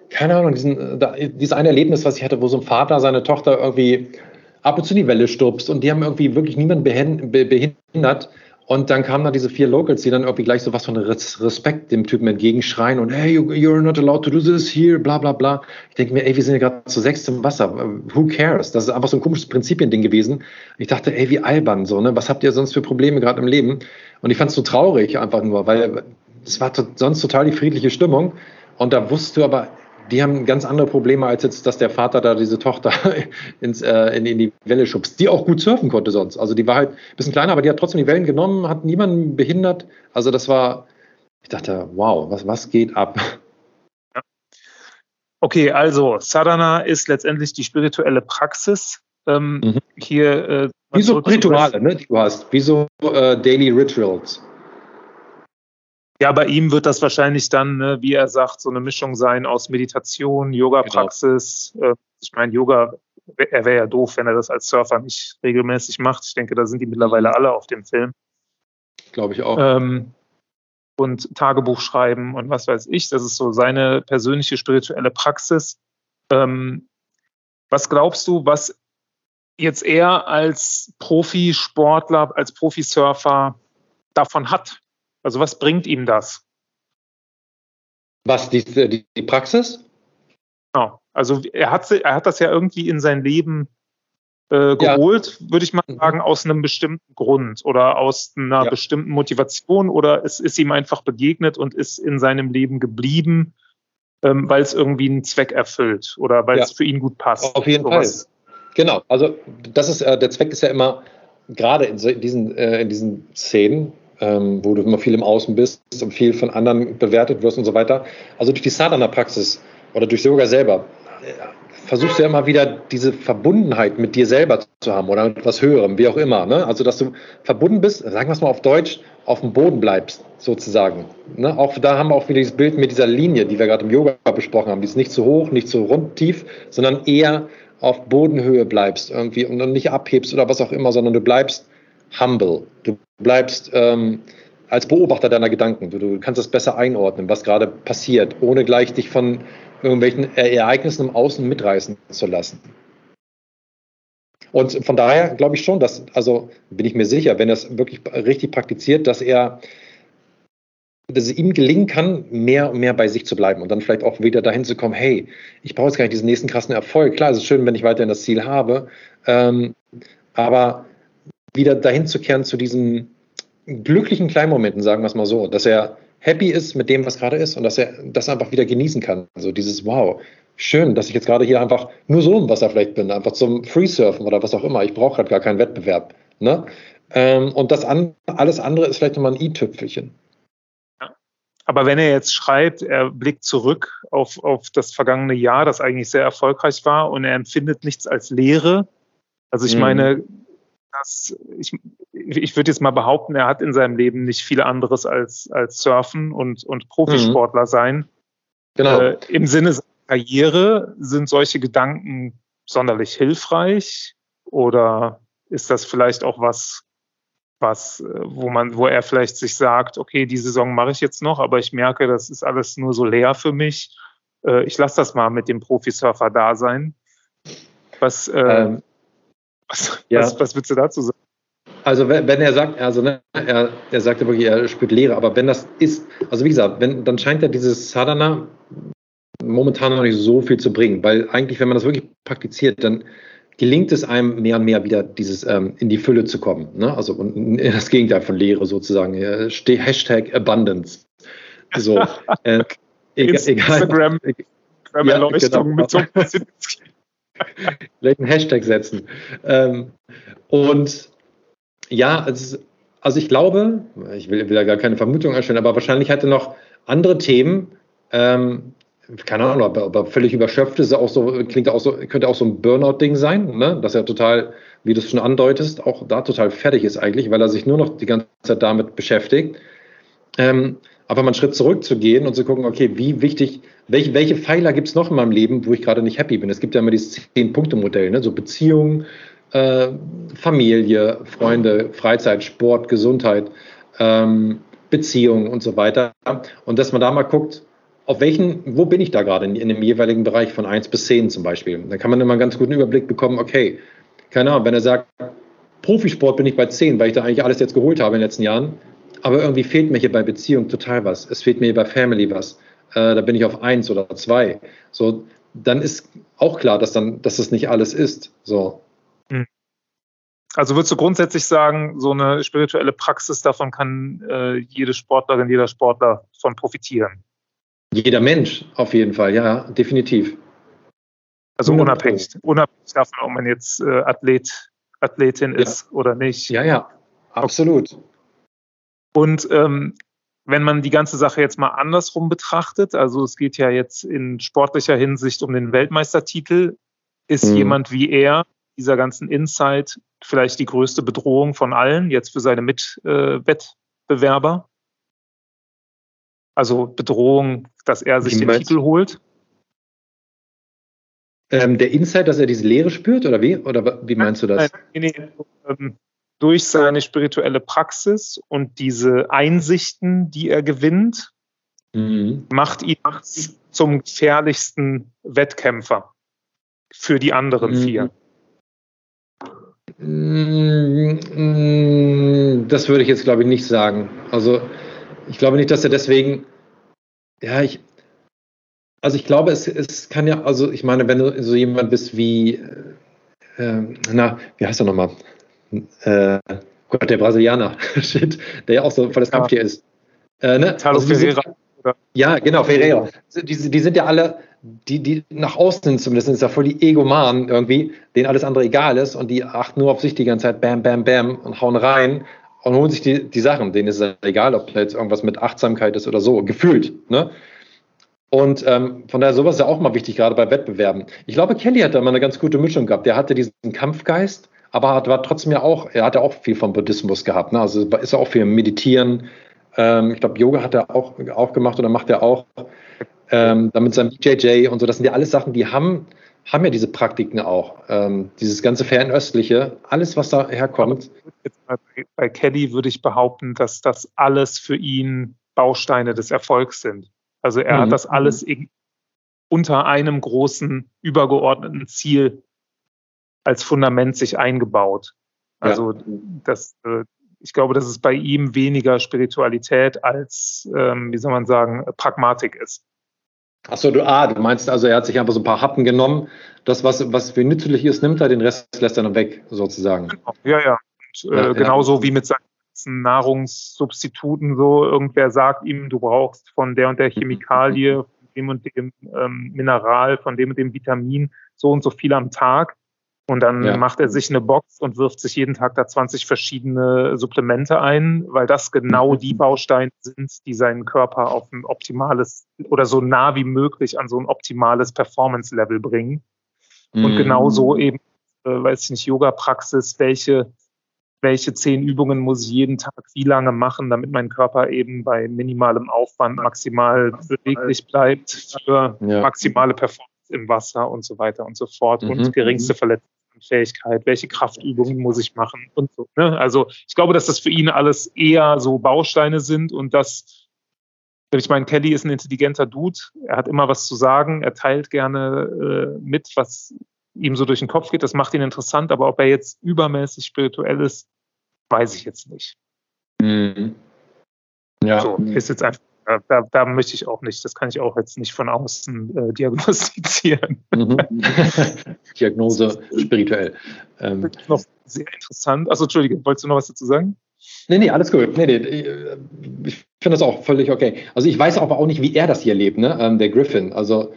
keine Ahnung, diesen, da, dieses eine Erlebnis, was ich hatte, wo so ein Vater seine Tochter irgendwie ab und zu in die Welle stupst und die haben irgendwie wirklich niemanden behindert und dann kamen da diese vier Locals, die dann irgendwie gleich so was von Respekt dem Typen entgegenschreien und hey, you're not allowed to do this here, bla bla bla. Ich denke mir, ey, wir sind ja gerade zu sechs im Wasser. Who cares? Das ist einfach so ein komisches Prinzipiending gewesen. Ich dachte, ey, wie albern so, ne? Was habt ihr sonst für Probleme gerade im Leben? Und ich fand es so traurig einfach nur, weil es war sonst total die friedliche Stimmung. Und da wusstest du aber, die haben ganz andere Probleme, als jetzt, dass der Vater da diese Tochter ins, äh, in, in, die Welle schubst, die auch gut surfen konnte sonst. Also die war halt ein bisschen kleiner, aber die hat trotzdem die Wellen genommen, hat niemanden behindert. Also das war, ich dachte, wow, was, was geht ab? Okay, also Sadhana ist letztendlich die spirituelle Praxis, ähm, mhm. hier. Äh, wie so Rituale, ne, die du hast, wie so äh, Daily Rituals. Ja, bei ihm wird das wahrscheinlich dann, ne, wie er sagt, so eine Mischung sein aus Meditation, Yoga-Praxis. Genau. Äh, ich meine, Yoga, er wäre ja doof, wenn er das als Surfer nicht regelmäßig macht. Ich denke, da sind die mittlerweile mhm. alle auf dem Film. Glaube ich auch. Ähm, und Tagebuch schreiben und was weiß ich. Das ist so seine persönliche spirituelle Praxis. Ähm, was glaubst du, was jetzt er als Profisportler, als Profisurfer davon hat? Also was bringt ihm das? Was, die, die, die Praxis? Genau. Also er hat, er hat das ja irgendwie in sein Leben äh, geholt, ja. würde ich mal mhm. sagen, aus einem bestimmten Grund oder aus einer ja. bestimmten Motivation oder es ist ihm einfach begegnet und ist in seinem Leben geblieben, ähm, weil es irgendwie einen Zweck erfüllt oder weil ja. es für ihn gut passt. Auf jeden Fall. Genau, also das ist äh, der Zweck ist ja immer gerade in, so, in diesen äh, in diesen Szenen, ähm, wo du immer viel im Außen bist und viel von anderen bewertet wirst und so weiter. Also durch die Sadhana-Praxis oder durch Yoga selber äh, versuchst du ja immer wieder diese Verbundenheit mit dir selber zu haben oder mit etwas Höherem, wie auch immer. Ne? Also, dass du verbunden bist, sagen wir es mal auf Deutsch, auf dem Boden bleibst, sozusagen. Ne? Auch da haben wir auch wieder dieses Bild mit dieser Linie, die wir gerade im Yoga besprochen haben. Die ist nicht zu hoch, nicht zu rund, tief, sondern eher auf Bodenhöhe bleibst irgendwie und nicht abhebst oder was auch immer, sondern du bleibst humble. Du bleibst ähm, als Beobachter deiner Gedanken. Du, du kannst das besser einordnen, was gerade passiert, ohne gleich dich von irgendwelchen Ereignissen im Außen mitreißen zu lassen. Und von daher glaube ich schon, dass, also bin ich mir sicher, wenn er es wirklich richtig praktiziert, dass er, dass es ihm gelingen kann, mehr und mehr bei sich zu bleiben und dann vielleicht auch wieder dahin zu kommen, hey, ich brauche jetzt gar nicht diesen nächsten krassen Erfolg. Klar, es ist schön, wenn ich weiterhin das Ziel habe, ähm, aber wieder dahin zu kehren zu diesen glücklichen Kleinmomenten, sagen wir es mal so, dass er happy ist mit dem, was gerade ist und dass er das einfach wieder genießen kann. So dieses Wow, schön, dass ich jetzt gerade hier einfach nur so im Wasser vielleicht bin, einfach zum Freesurfen oder was auch immer. Ich brauche gerade gar keinen Wettbewerb. Ne? Ähm, und das an, alles andere ist vielleicht nochmal ein i-Tüpfelchen. Aber wenn er jetzt schreibt, er blickt zurück auf, auf das vergangene Jahr, das eigentlich sehr erfolgreich war und er empfindet nichts als Leere. Also ich mhm. meine, das, ich, ich würde jetzt mal behaupten, er hat in seinem Leben nicht viel anderes als, als Surfen und, und Profisportler mhm. sein. Genau. Äh, Im Sinne seiner Karriere sind solche Gedanken sonderlich hilfreich oder ist das vielleicht auch was, was, äh, wo man, wo er vielleicht sich sagt, okay, die Saison mache ich jetzt noch, aber ich merke, das ist alles nur so leer für mich. Äh, ich lasse das mal mit dem Profisurfer da sein. Was, äh, ähm, was, ja. was, was willst du dazu sagen? Also wenn, wenn er sagt, also ne, er, er sagte wirklich, er spürt Leere, aber wenn das ist, also wie gesagt, wenn, dann scheint ja dieses Sadhana momentan noch nicht so viel zu bringen, weil eigentlich, wenn man das wirklich praktiziert, dann gelingt es einem mehr und mehr wieder dieses ähm, in die Fülle zu kommen. Ne? Also und das Gegenteil von Leere sozusagen. Hashtag Abundance. So, äh, egal, Instagram, Instagram ja, Erleuchtung genau. mit so ein bisschen Vielleicht einen Hashtag setzen. Ähm, und ja, also, also ich glaube, ich will, will ja gar keine Vermutung erstellen, aber wahrscheinlich hatte noch andere Themen, ähm, keine Ahnung, aber, aber völlig überschöpft ist auch so, klingt auch so, könnte auch so ein Burnout-Ding sein, ne? dass er total, wie du es schon andeutest, auch da total fertig ist eigentlich, weil er sich nur noch die ganze Zeit damit beschäftigt. Ähm, aber mal einen Schritt zurückzugehen und zu gucken, okay, wie wichtig, welche, welche Pfeiler gibt es noch in meinem Leben, wo ich gerade nicht happy bin? Es gibt ja immer dieses Zehn-Punkte-Modell, ne? so Beziehungen, äh, Familie, Freunde, Freizeit, Sport, Gesundheit, ähm, Beziehungen und so weiter. Und dass man da mal guckt, auf welchen, wo bin ich da gerade in, in dem jeweiligen Bereich von 1 bis 10 zum Beispiel. Da kann man immer einen ganz guten Überblick bekommen, okay, keine Ahnung, wenn er sagt, Profisport bin ich bei 10, weil ich da eigentlich alles jetzt geholt habe in den letzten Jahren, aber irgendwie fehlt mir hier bei Beziehung total was. Es fehlt mir hier bei Family was. Äh, da bin ich auf eins oder zwei. So, dann ist auch klar, dass dann, dass das nicht alles ist. So. Hm. Also würdest du grundsätzlich sagen, so eine spirituelle Praxis davon kann äh, jede Sportlerin, jeder Sportler von profitieren? Jeder Mensch, auf jeden Fall, ja, definitiv. Also unabhängig, unabhängig davon, ob man jetzt äh, Athlet, Athletin ja. ist oder nicht. Ja, ja, absolut. Okay. Und ähm, wenn man die ganze Sache jetzt mal andersrum betrachtet, also es geht ja jetzt in sportlicher Hinsicht um den Weltmeistertitel, ist mhm. jemand wie er dieser ganzen Insight vielleicht die größte Bedrohung von allen, jetzt für seine Mitwettbewerber? Äh, also Bedrohung, dass er sich den Titel holt? Ähm, der Insight, dass er diese Leere spürt, oder wie? Oder wie meinst du das? Nein, nee, nee, ähm, durch seine spirituelle Praxis und diese Einsichten, die er gewinnt, mhm. macht ihn zum gefährlichsten Wettkämpfer für die anderen mhm. vier. Mhm. Das würde ich jetzt, glaube ich, nicht sagen. Also ich glaube nicht, dass er deswegen, ja, ich, also ich glaube, es, es kann ja, also ich meine, wenn du so jemand bist wie, äh, na, wie heißt er nochmal? Äh, Gott, der Brasilianer, shit, der ja auch so voll das Kampftier ist. Äh, ne? also Ferreira. Sind, ja, genau, Ferreira. Die, die, sind ja alle, die, die nach außen zumindest sind es ja voll die Egomanen irgendwie, denen alles andere egal ist und die achten nur auf sich die ganze Zeit, bam, bam, bam und hauen rein und holen sich die, die Sachen. Denen ist es egal, ob da jetzt irgendwas mit Achtsamkeit ist oder so, gefühlt. Ne? Und ähm, von daher sowas ist ja auch mal wichtig, gerade bei Wettbewerben. Ich glaube, Kelly hat da mal eine ganz gute Mischung gehabt. Der hatte diesen Kampfgeist, aber hat, war trotzdem ja auch, er hat ja auch viel vom Buddhismus gehabt. Ne? Also ist er auch viel Meditieren. Ähm, ich glaube, Yoga hat er auch, auch gemacht oder macht er auch. Ähm, damit sein BJJ und so, das sind ja alles Sachen, die haben, haben ja diese Praktiken auch. Ähm, dieses ganze Fernöstliche, alles, was da herkommt. Bei Kelly würde ich behaupten, dass das alles für ihn Bausteine des Erfolgs sind. Also er mhm. hat das alles unter einem großen, übergeordneten Ziel als Fundament sich eingebaut. Also ja. das, äh, ich glaube, dass es bei ihm weniger Spiritualität als, ähm, wie soll man sagen, Pragmatik ist. Achso, du, ah, du meinst also, er hat sich einfach so ein paar Happen genommen. Das, was, was für nützlich ist, nimmt er, den Rest lässt er dann weg, sozusagen. Genau. Ja, ja. Und, äh, ja genauso ja. wie mit seinen Nahrungssubstituten so. Irgendwer sagt ihm, du brauchst von der und der Chemikalie, von dem und dem ähm, Mineral, von dem und dem Vitamin so und so viel am Tag. Und dann ja. macht er sich eine Box und wirft sich jeden Tag da 20 verschiedene Supplemente ein, weil das genau die Bausteine sind, die seinen Körper auf ein optimales oder so nah wie möglich an so ein optimales Performance-Level bringen. Mhm. Und genauso eben, äh, weiß ich nicht, Yoga-Praxis, welche, welche zehn Übungen muss ich jeden Tag wie lange machen, damit mein Körper eben bei minimalem Aufwand maximal beweglich bleibt für ja. maximale Performance im Wasser und so weiter und so fort mhm. und geringste Verletzung Fähigkeit, welche Kraftübungen muss ich machen und so. Ne? Also ich glaube, dass das für ihn alles eher so Bausteine sind und dass, ich meine, Kelly ist ein intelligenter Dude, er hat immer was zu sagen, er teilt gerne äh, mit, was ihm so durch den Kopf geht, das macht ihn interessant, aber ob er jetzt übermäßig spirituell ist, weiß ich jetzt nicht. Mhm. Ja. So, ist jetzt einfach da, da, möchte ich auch nicht, das kann ich auch jetzt nicht von außen äh, diagnostizieren. Mhm. Diagnose spirituell. Ähm. Noch sehr interessant. Also Entschuldige, wolltest du noch was dazu sagen? Nee, nee, alles gut. Nee, nee, ich finde das auch völlig okay. Also ich weiß aber auch nicht, wie er das hier lebt, ne? Ähm, der Griffin. Also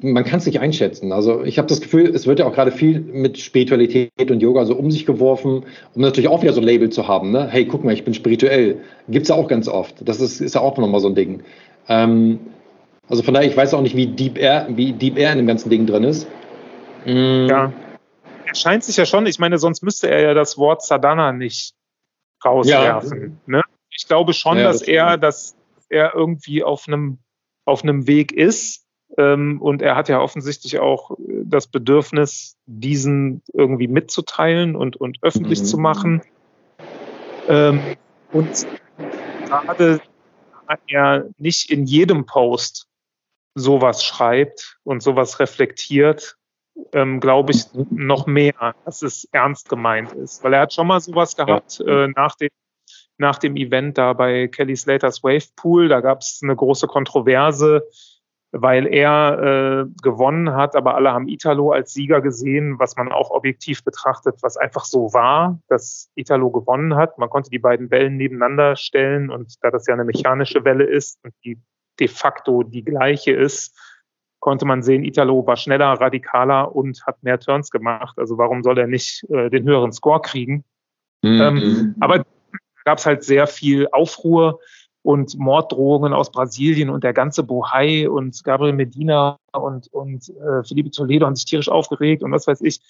man kann es nicht einschätzen. Also ich habe das Gefühl, es wird ja auch gerade viel mit Spiritualität und Yoga so um sich geworfen, um natürlich auch wieder so ein Label zu haben. Ne? Hey, guck mal, ich bin spirituell. Gibt es ja auch ganz oft. Das ist, ist ja auch nochmal so ein Ding. Ähm, also von daher, ich weiß auch nicht, wie deep er, wie deep er in dem ganzen Ding drin ist. Mm. Ja. Er scheint sich ja schon, ich meine, sonst müsste er ja das Wort Sadhana nicht rauswerfen. Ja. Ne? Ich glaube schon, ja, dass das er, dass er irgendwie auf einem auf einem Weg ist, und er hat ja offensichtlich auch äh, das Bedürfnis, diesen irgendwie mitzuteilen und, und öffentlich mhm. zu machen. Ähm, und gerade er nicht in jedem Post sowas schreibt und sowas reflektiert, ähm, glaube ich noch mehr, dass es ernst gemeint ist. Weil er hat schon mal sowas gehabt ja. äh, nach, dem, nach dem Event da bei Kelly Slaters Wave Pool. Da gab es eine große Kontroverse weil er äh, gewonnen hat, aber alle haben Italo als Sieger gesehen, was man auch objektiv betrachtet, was einfach so war, dass Italo gewonnen hat. Man konnte die beiden Wellen nebeneinander stellen und da das ja eine mechanische Welle ist und die de facto die gleiche ist, konnte man sehen, Italo war schneller, radikaler und hat mehr Turns gemacht. Also warum soll er nicht äh, den höheren Score kriegen? Mhm. Ähm, aber gab es halt sehr viel Aufruhr und Morddrohungen aus Brasilien und der ganze Bohai und Gabriel Medina und, und äh, Felipe Toledo haben sich tierisch aufgeregt und was weiß ich.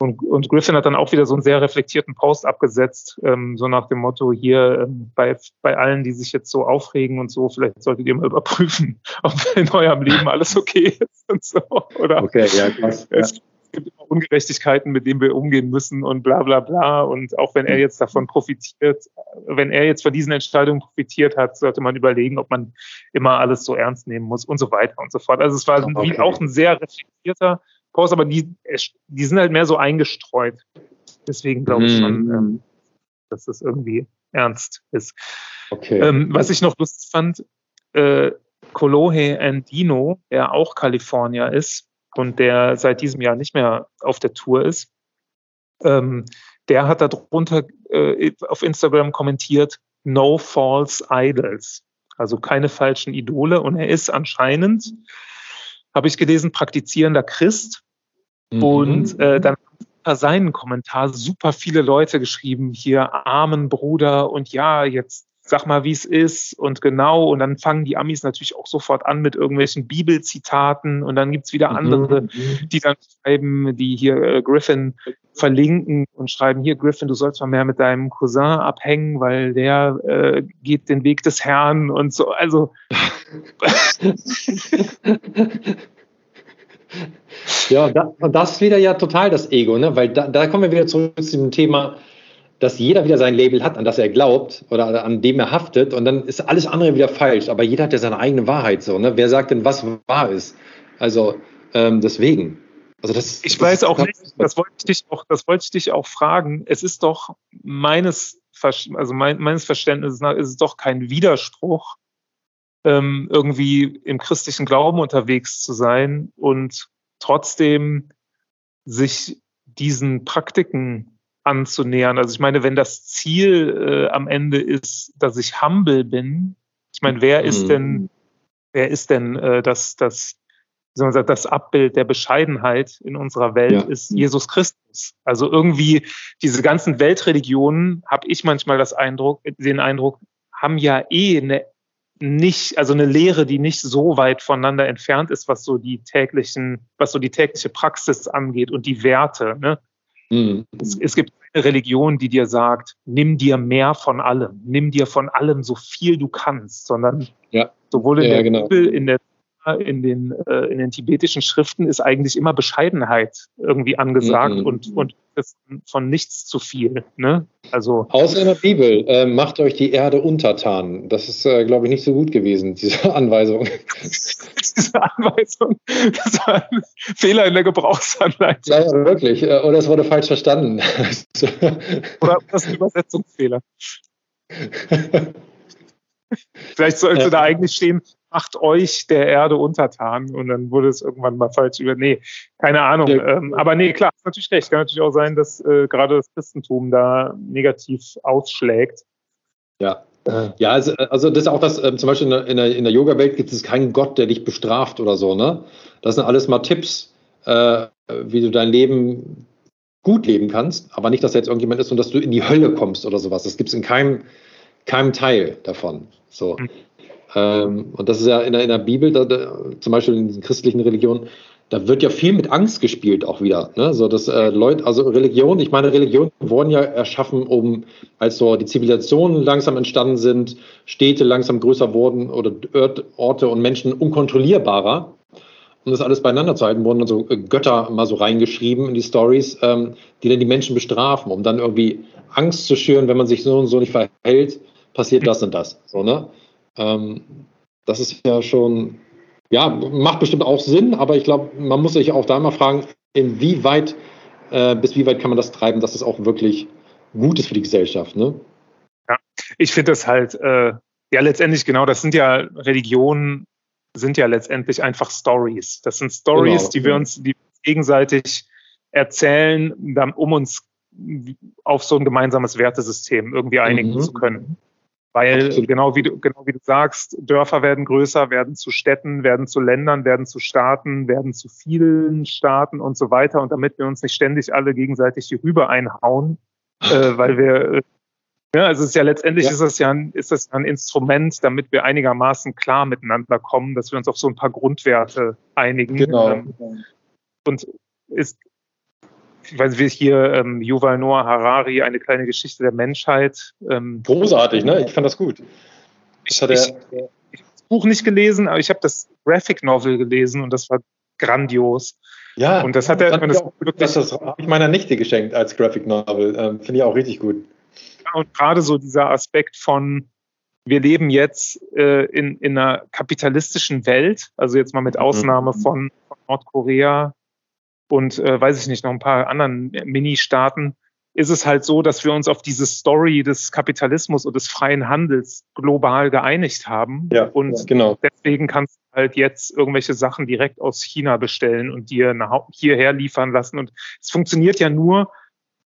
Und, und Griffin hat dann auch wieder so einen sehr reflektierten Post abgesetzt, ähm, so nach dem Motto hier ähm, bei, bei allen, die sich jetzt so aufregen und so, vielleicht solltet ihr mal überprüfen, ob in eurem Leben alles okay ist und so. Oder okay, ja, krass. Es, ja. gibt immer Ungerechtigkeiten, mit denen wir umgehen müssen und bla bla bla. Und auch wenn er mhm. jetzt davon profitiert, wenn er jetzt von diesen Entscheidungen profitiert hat, sollte man überlegen, ob man immer alles so ernst nehmen muss und so weiter und so fort. Also es war okay. auch ein sehr reflektierter Post, aber die, die sind halt mehr so eingestreut. Deswegen glaube ich schon, mm. ähm, dass das irgendwie ernst ist. Okay. Ähm, was ich noch lustig fand, äh, Kolohe Andino, der auch Kalifornier ist und der seit diesem Jahr nicht mehr auf der Tour ist, ähm, der hat darunter äh, auf Instagram kommentiert, no false idols. Also keine falschen Idole. Und er ist anscheinend, habe ich gelesen, praktizierender Christ. Mhm. Und äh, dann unter seinen Kommentar super viele Leute geschrieben, hier armen Bruder und ja, jetzt sag mal, wie es ist und genau. Und dann fangen die Amis natürlich auch sofort an mit irgendwelchen Bibelzitaten und dann gibt's wieder mhm. andere, mhm. die dann schreiben, die hier äh, Griffin verlinken und schreiben, hier Griffin, du sollst mal mehr mit deinem Cousin abhängen, weil der äh, geht den Weg des Herrn und so. Also Ja, das ist wieder ja total das Ego, ne? weil da, da kommen wir wieder zurück zu dem Thema, dass jeder wieder sein Label hat, an das er glaubt oder an dem er haftet und dann ist alles andere wieder falsch, aber jeder hat ja seine eigene Wahrheit so. Ne? Wer sagt denn, was wahr ist? Also ähm, deswegen. Also das, ich das weiß auch nicht, das wollte ich dich auch, das wollte ich dich auch fragen. Es ist doch meines, also mein, meines Verständnisses nach ist es doch kein Widerspruch, ähm, irgendwie im christlichen Glauben unterwegs zu sein und trotzdem sich diesen Praktiken anzunähern. Also ich meine, wenn das Ziel äh, am Ende ist, dass ich humble bin, ich meine, wer ist mhm. denn, wer ist denn äh, das, das, sagen, das Abbild der Bescheidenheit in unserer Welt ja. ist Jesus Christus. Also irgendwie diese ganzen Weltreligionen, habe ich manchmal das Eindruck, den Eindruck, haben ja eh eine nicht, also eine Lehre, die nicht so weit voneinander entfernt ist, was so die täglichen, was so die tägliche Praxis angeht und die Werte. Ne? Mhm. Es, es, gibt eine Religion, die dir sagt, nimm dir mehr von allem, nimm dir von allem so viel du kannst, sondern ja. sowohl in ja, der genau. Bibel, in der in den, äh, in den tibetischen Schriften ist eigentlich immer Bescheidenheit irgendwie angesagt mhm. und, und von nichts zu viel. Ne? Also, Außer in der Bibel, äh, macht euch die Erde untertan. Das ist, äh, glaube ich, nicht so gut gewesen, diese Anweisung. diese Anweisung, das war ein Fehler in der Gebrauchsanleitung. Ja, ja wirklich. Äh, oder es wurde falsch verstanden. Oder das ist ein Übersetzungsfehler. Vielleicht sollte ja. da eigentlich stehen, macht euch der Erde untertan und dann wurde es irgendwann mal falsch über. Nee, keine Ahnung. Ja. Ähm, aber nee, klar, ist natürlich recht. Kann natürlich auch sein, dass äh, gerade das Christentum da negativ ausschlägt. Ja. Äh. Ja, also, also das ist auch das, äh, zum Beispiel in der, in der, in der Yoga-Welt gibt es keinen Gott, der dich bestraft oder so, ne? Das sind alles mal Tipps, äh, wie du dein Leben gut leben kannst, aber nicht, dass da jetzt irgendjemand ist und dass du in die Hölle kommst oder sowas. Das gibt es in keinem, keinem Teil davon. So. Mhm. Ähm, und das ist ja in der, in der Bibel, da, da, zum Beispiel in diesen christlichen Religionen, da wird ja viel mit Angst gespielt auch wieder. Ne? So dass äh, Leute, also Religion, ich meine, Religionen wurden ja erschaffen, um als so die Zivilisationen langsam entstanden sind, Städte langsam größer wurden oder Orte und Menschen unkontrollierbarer. Um das alles beieinander zu halten, wurden dann so äh, Götter mal so reingeschrieben in die Stories, ähm, die dann die Menschen bestrafen, um dann irgendwie Angst zu schüren, wenn man sich so und so nicht verhält, passiert das und das. So, ne? Ähm, das ist ja schon, ja, macht bestimmt auch Sinn, aber ich glaube, man muss sich auch da mal fragen, inwieweit, äh, bis wie weit kann man das treiben, dass es auch wirklich gut ist für die Gesellschaft, ne? Ja, ich finde das halt, äh, ja, letztendlich genau, das sind ja Religionen, sind ja letztendlich einfach Stories. Das sind Stories, genau. die wir uns, die gegenseitig erzählen, um uns auf so ein gemeinsames Wertesystem irgendwie einigen mhm. zu können. Weil genau wie, du, genau wie du sagst, Dörfer werden größer, werden zu Städten, werden zu Ländern, werden zu Staaten, werden zu vielen Staaten und so weiter. Und damit wir uns nicht ständig alle gegenseitig hier rüber einhauen, äh, weil wir, ja, also es ist ja letztendlich ja. ist das ja ein, ist das ein Instrument, damit wir einigermaßen klar miteinander kommen, dass wir uns auf so ein paar Grundwerte einigen. Genau. Ähm, und ist ich weiß nicht, hier ähm, Yuval Noah Harari, eine kleine Geschichte der Menschheit. Ähm, Großartig, ne? Ich fand das gut. Das hat er, ich, ich habe das Buch nicht gelesen, aber ich habe das Graphic Novel gelesen und das war grandios. Ja, und das hat er. Das, das, das habe ich meiner Nichte geschenkt als Graphic Novel. Ähm, Finde ich auch richtig gut. Ja, und gerade so dieser Aspekt von, wir leben jetzt äh, in, in einer kapitalistischen Welt, also jetzt mal mit mhm. Ausnahme mhm. von, von, Nordkorea und äh, weiß ich nicht, noch ein paar anderen Mini-Staaten, ist es halt so, dass wir uns auf diese Story des Kapitalismus und des freien Handels global geeinigt haben. Ja, und genau. deswegen kannst du halt jetzt irgendwelche Sachen direkt aus China bestellen und dir hierher liefern lassen. Und es funktioniert ja nur,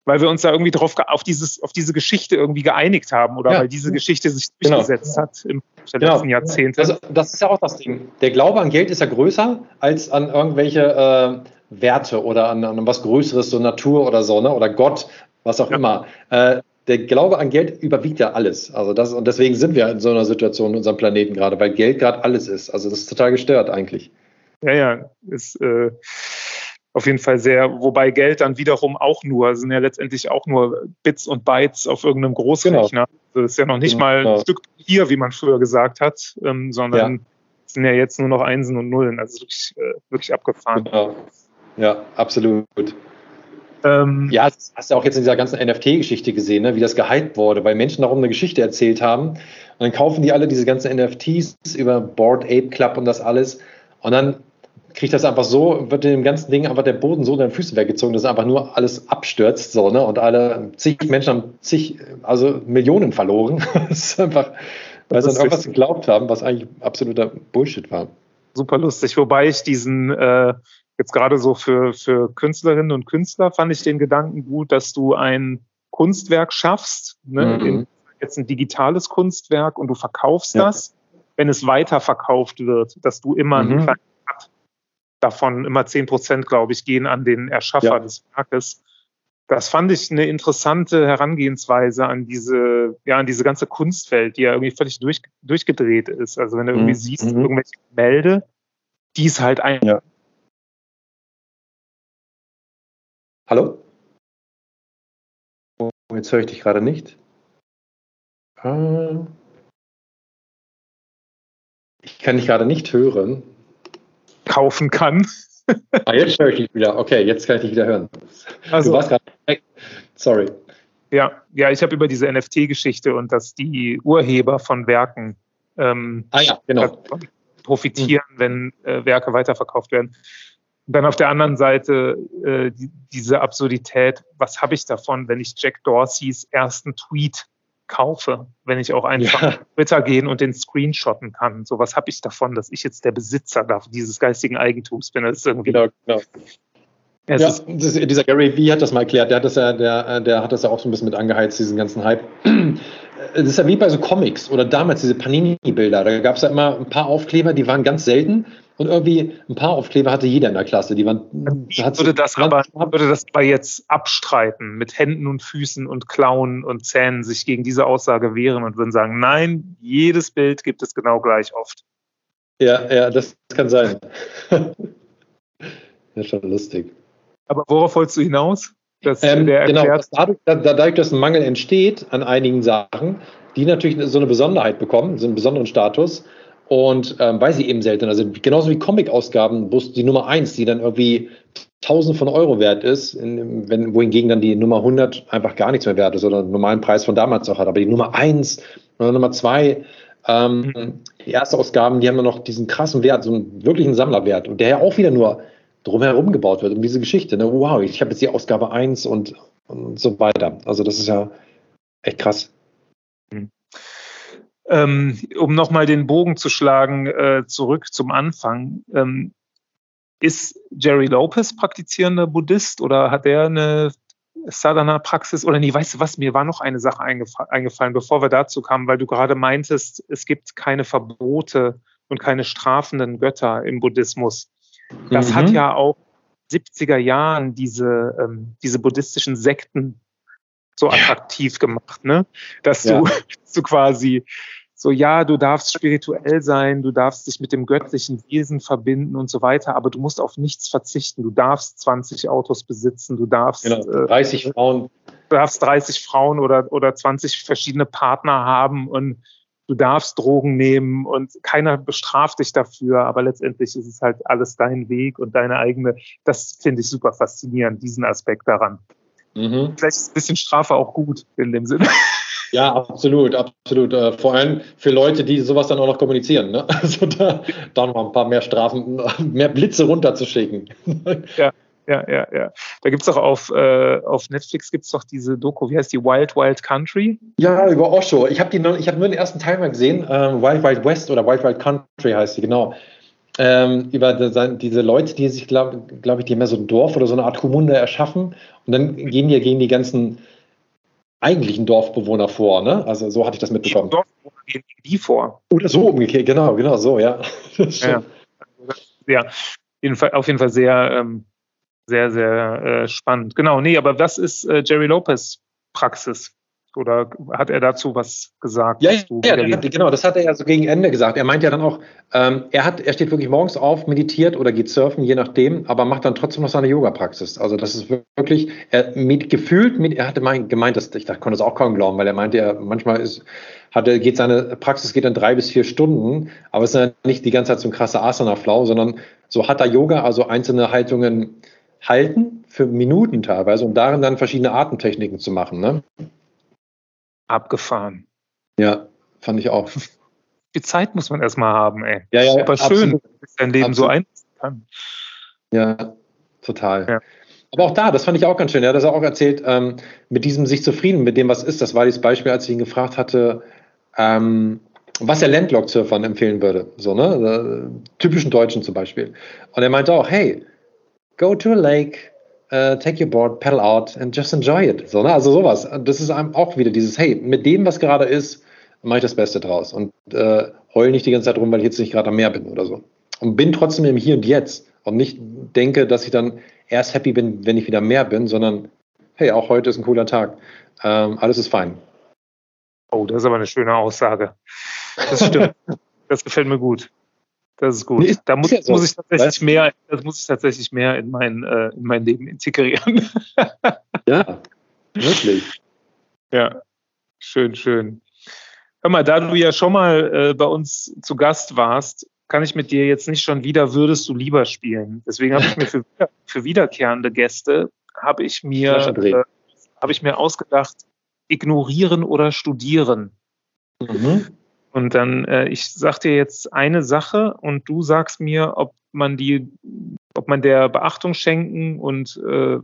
weil wir uns da irgendwie drauf auf dieses auf diese Geschichte irgendwie geeinigt haben oder ja. weil diese Geschichte sich genau. durchgesetzt genau. hat im genau. letzten Jahrzehnte. Also das ist ja auch das Ding. Der Glaube an Geld ist ja größer als an irgendwelche äh, Werte oder an, an was Größeres, so Natur oder so, ne? oder Gott, was auch ja. immer. Äh, der Glaube an Geld überwiegt ja alles. Also das, und deswegen sind wir in so einer Situation in unserem Planeten gerade, weil Geld gerade alles ist. Also das ist total gestört eigentlich. Ja, ja, ist äh, auf jeden Fall sehr, wobei Geld dann wiederum auch nur, sind ja letztendlich auch nur Bits und Bytes auf irgendeinem Großrechner. Genau. Also das ist ja noch nicht genau. mal ein Stück Papier, wie man früher gesagt hat, ähm, sondern ja. sind ja jetzt nur noch Einsen und Nullen. Also wirklich, äh, wirklich abgefahren. Genau. Ja, absolut. Ähm, ja, das hast du auch jetzt in dieser ganzen NFT-Geschichte gesehen, ne, wie das gehypt wurde, weil Menschen darum eine Geschichte erzählt haben. Und dann kaufen die alle diese ganzen NFTs über Board Ape Club und das alles. Und dann kriegt das einfach so, wird dem ganzen Ding einfach der Boden so in den Füßen weggezogen, dass einfach nur alles abstürzt, so, ne? Und alle zig Menschen haben zig, also Millionen verloren. das ist einfach, weil sie an irgendwas geglaubt haben, was eigentlich absoluter Bullshit war. Super lustig, wobei ich diesen äh, jetzt gerade so für, für Künstlerinnen und Künstler fand ich den Gedanken gut, dass du ein Kunstwerk schaffst, ne, mhm. in, jetzt ein digitales Kunstwerk und du verkaufst ja. das, wenn es weiterverkauft wird, dass du immer mhm. einen kleinen Cut davon, immer zehn Prozent, glaube ich, gehen an den Erschaffer ja. des Werkes. Das fand ich eine interessante Herangehensweise an diese, ja, an diese ganze Kunstwelt, die ja irgendwie völlig durch, durchgedreht ist. Also wenn du irgendwie mhm. siehst, mhm. irgendwelche Gemälde, die ist halt ein, ja. Hallo? Oh, jetzt höre ich dich gerade nicht. Ah. Ich kann dich gerade nicht hören. Kaufen kann. ah, jetzt höre ich dich wieder. Okay, jetzt kann ich dich wieder hören. Also, du warst gerade weg. Sorry. Ja, ja, ich habe über diese NFT-Geschichte und dass die Urheber von Werken ähm, ah, ja, genau. profitieren, hm. wenn äh, Werke weiterverkauft werden dann auf der anderen Seite äh, die, diese Absurdität, was habe ich davon, wenn ich Jack Dorseys ersten Tweet kaufe, wenn ich auch einfach ja. Twitter gehen und den screenshotten kann. So was habe ich davon, dass ich jetzt der Besitzer dieses geistigen Eigentums bin. Das ist irgendwie genau, genau. Ja, ist, dieser Gary Vee hat das mal erklärt, der hat das ja, der, der hat das ja auch so ein bisschen mit angeheizt, diesen ganzen Hype. Das ist ja wie bei so Comics oder damals diese Panini-Bilder. Da gab es ja immer ein paar Aufkleber, die waren ganz selten und irgendwie ein paar Aufkleber hatte jeder in der Klasse. Die waren, ich würde das aber, würde das aber jetzt abstreiten, mit Händen und Füßen und Klauen und Zähnen sich gegen diese Aussage wehren und würden sagen, nein, jedes Bild gibt es genau gleich oft. Ja, ja, das kann sein. ja, schon lustig. Aber worauf wolltest du hinaus? Dass ähm, genau, dass dadurch, dadurch, dass ein Mangel entsteht an einigen Sachen, die natürlich so eine Besonderheit bekommen, so einen besonderen Status, und ähm, weil sie eben seltener sind, genauso wie Comic-Ausgaben, wo die Nummer 1, die dann irgendwie 1000 von Euro wert ist, in, wenn, wohingegen dann die Nummer 100 einfach gar nichts mehr wert ist oder einen normalen Preis von damals auch hat. Aber die Nummer 1 oder Nummer 2, ähm, mhm. die erste Ausgaben, die haben dann noch diesen krassen Wert, so einen wirklichen Sammlerwert und der ja auch wieder nur drumherum gebaut wird, um diese Geschichte. Ne? Wow, ich habe jetzt die Ausgabe 1 und, und so weiter. Also das ist ja echt krass. Mhm. Ähm, um nochmal den Bogen zu schlagen, äh, zurück zum Anfang. Ähm, ist Jerry Lopez praktizierender Buddhist oder hat er eine Sadhana-Praxis? Oder nee, weißt du was, mir war noch eine Sache eingefallen, eingefallen, bevor wir dazu kamen, weil du gerade meintest, es gibt keine Verbote und keine strafenden Götter im Buddhismus. Das mhm. hat ja auch 70er Jahren diese, ähm, diese buddhistischen Sekten so attraktiv ja. gemacht, ne? Dass ja. du, du quasi so, ja, du darfst spirituell sein, du darfst dich mit dem göttlichen Wesen verbinden und so weiter, aber du musst auf nichts verzichten. Du darfst 20 Autos besitzen, du darfst genau, 30 äh, Frauen. Du darfst 30 Frauen oder, oder 20 verschiedene Partner haben und du darfst Drogen nehmen und keiner bestraft dich dafür, aber letztendlich ist es halt alles dein Weg und deine eigene. Das finde ich super faszinierend, diesen Aspekt daran. Mhm. Vielleicht ist ein bisschen Strafe auch gut in dem Sinne. Ja, absolut, absolut. Äh, vor allem für Leute, die sowas dann auch noch kommunizieren. Ne? Also da, da noch ein paar mehr Strafen, mehr Blitze runterzuschicken. Ja, ja, ja, ja. Da gibt es doch auf, äh, auf Netflix gibt's doch diese Doku, wie heißt die, Wild Wild Country? Ja, über Osho. Ich habe hab nur den ersten Teil mal gesehen, ähm, Wild Wild West oder Wild Wild Country heißt die, genau. Ähm, über diese Leute, die sich, glaube glaub ich, die ja so ein Dorf oder so eine Art Kommune erschaffen und dann gehen die gegen die ganzen eigentlichen Dorfbewohner vor, ne? Also so hatte ich das mitbekommen. Die Dorfbewohner gehen gegen die vor. Oder so umgekehrt, genau, genau so, ja. ja. ja. auf jeden Fall sehr, ähm, sehr, sehr äh, spannend. Genau, nee, aber was ist äh, Jerry Lopez Praxis? Oder hat er dazu was gesagt? Ja, ja hat, genau, das hat er ja so gegen Ende gesagt. Er meint ja dann auch, ähm, er, hat, er steht wirklich morgens auf, meditiert oder geht surfen, je nachdem, aber macht dann trotzdem noch seine Yoga-Praxis. Also das ist wirklich, er mit, gefühlt, mit, er hatte mein, gemeint, dass, ich konnte es auch kaum glauben, weil er meinte, er manchmal ist, hatte, geht seine Praxis geht dann drei bis vier Stunden, aber es ist ja nicht die ganze Zeit so ein krasser Asana-Flow, sondern so hat er Yoga, also einzelne Haltungen halten für Minuten teilweise und darin dann verschiedene Atemtechniken zu machen. Ne? abgefahren. Ja, fand ich auch. Die Zeit muss man erstmal haben, ey. Ja, ja, Aber schön, dass dein Leben absolut. so einsetzen kann. Ja, total. Ja. Aber auch da, das fand ich auch ganz schön. Er hat das auch erzählt, ähm, mit diesem sich zufrieden, mit dem, was ist. Das war dieses Beispiel, als ich ihn gefragt hatte, ähm, was er Landlocked-Surfern empfehlen würde. So, ne? Äh, typischen Deutschen zum Beispiel. Und er meinte auch, hey, go to a lake, uh, take your board, pedal out and just enjoy it. So, ne? Also sowas. Das ist auch wieder dieses, hey, mit dem, was gerade ist, mache ich das Beste draus und äh, heul nicht die ganze Zeit rum, weil ich jetzt nicht gerade am Meer bin oder so. Und bin trotzdem im Hier und Jetzt und nicht denke, dass ich dann erst happy bin, wenn ich wieder mehr bin, sondern hey, auch heute ist ein cooler Tag. Ähm, alles ist fein. Oh, das ist aber eine schöne Aussage. Das stimmt. das gefällt mir gut. Das ist gut. Nee, da muss, ja so. muss, ich tatsächlich mehr, das muss ich tatsächlich mehr in mein, äh, in mein Leben integrieren. ja, wirklich. Ja, schön, schön. Hör mal, da du ja schon mal äh, bei uns zu Gast warst, kann ich mit dir jetzt nicht schon wieder würdest du lieber spielen. Deswegen habe ich mir für, für wiederkehrende Gäste habe ich mir äh, habe ich mir ausgedacht, ignorieren oder studieren. Mhm. Und dann, äh, ich sag dir jetzt eine Sache und du sagst mir, ob man die, ob man der Beachtung schenken und äh,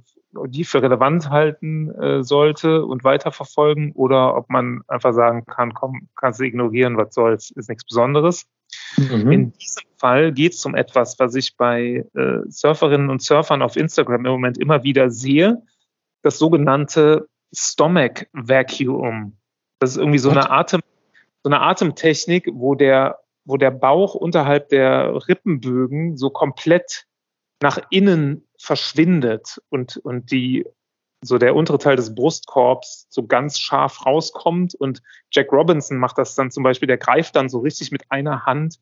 die für relevant halten äh, sollte und weiterverfolgen oder ob man einfach sagen kann, komm, kannst du ignorieren, was soll's, ist nichts Besonderes. Mhm. In diesem Fall geht es um etwas, was ich bei äh, Surferinnen und Surfern auf Instagram im Moment immer wieder sehe, das sogenannte Stomach Vacuum. Das ist irgendwie so eine Atem so eine Atemtechnik, wo der, wo der Bauch unterhalb der Rippenbögen so komplett nach innen verschwindet und, und die, so der untere Teil des Brustkorbs so ganz scharf rauskommt. Und Jack Robinson macht das dann zum Beispiel, der greift dann so richtig mit einer Hand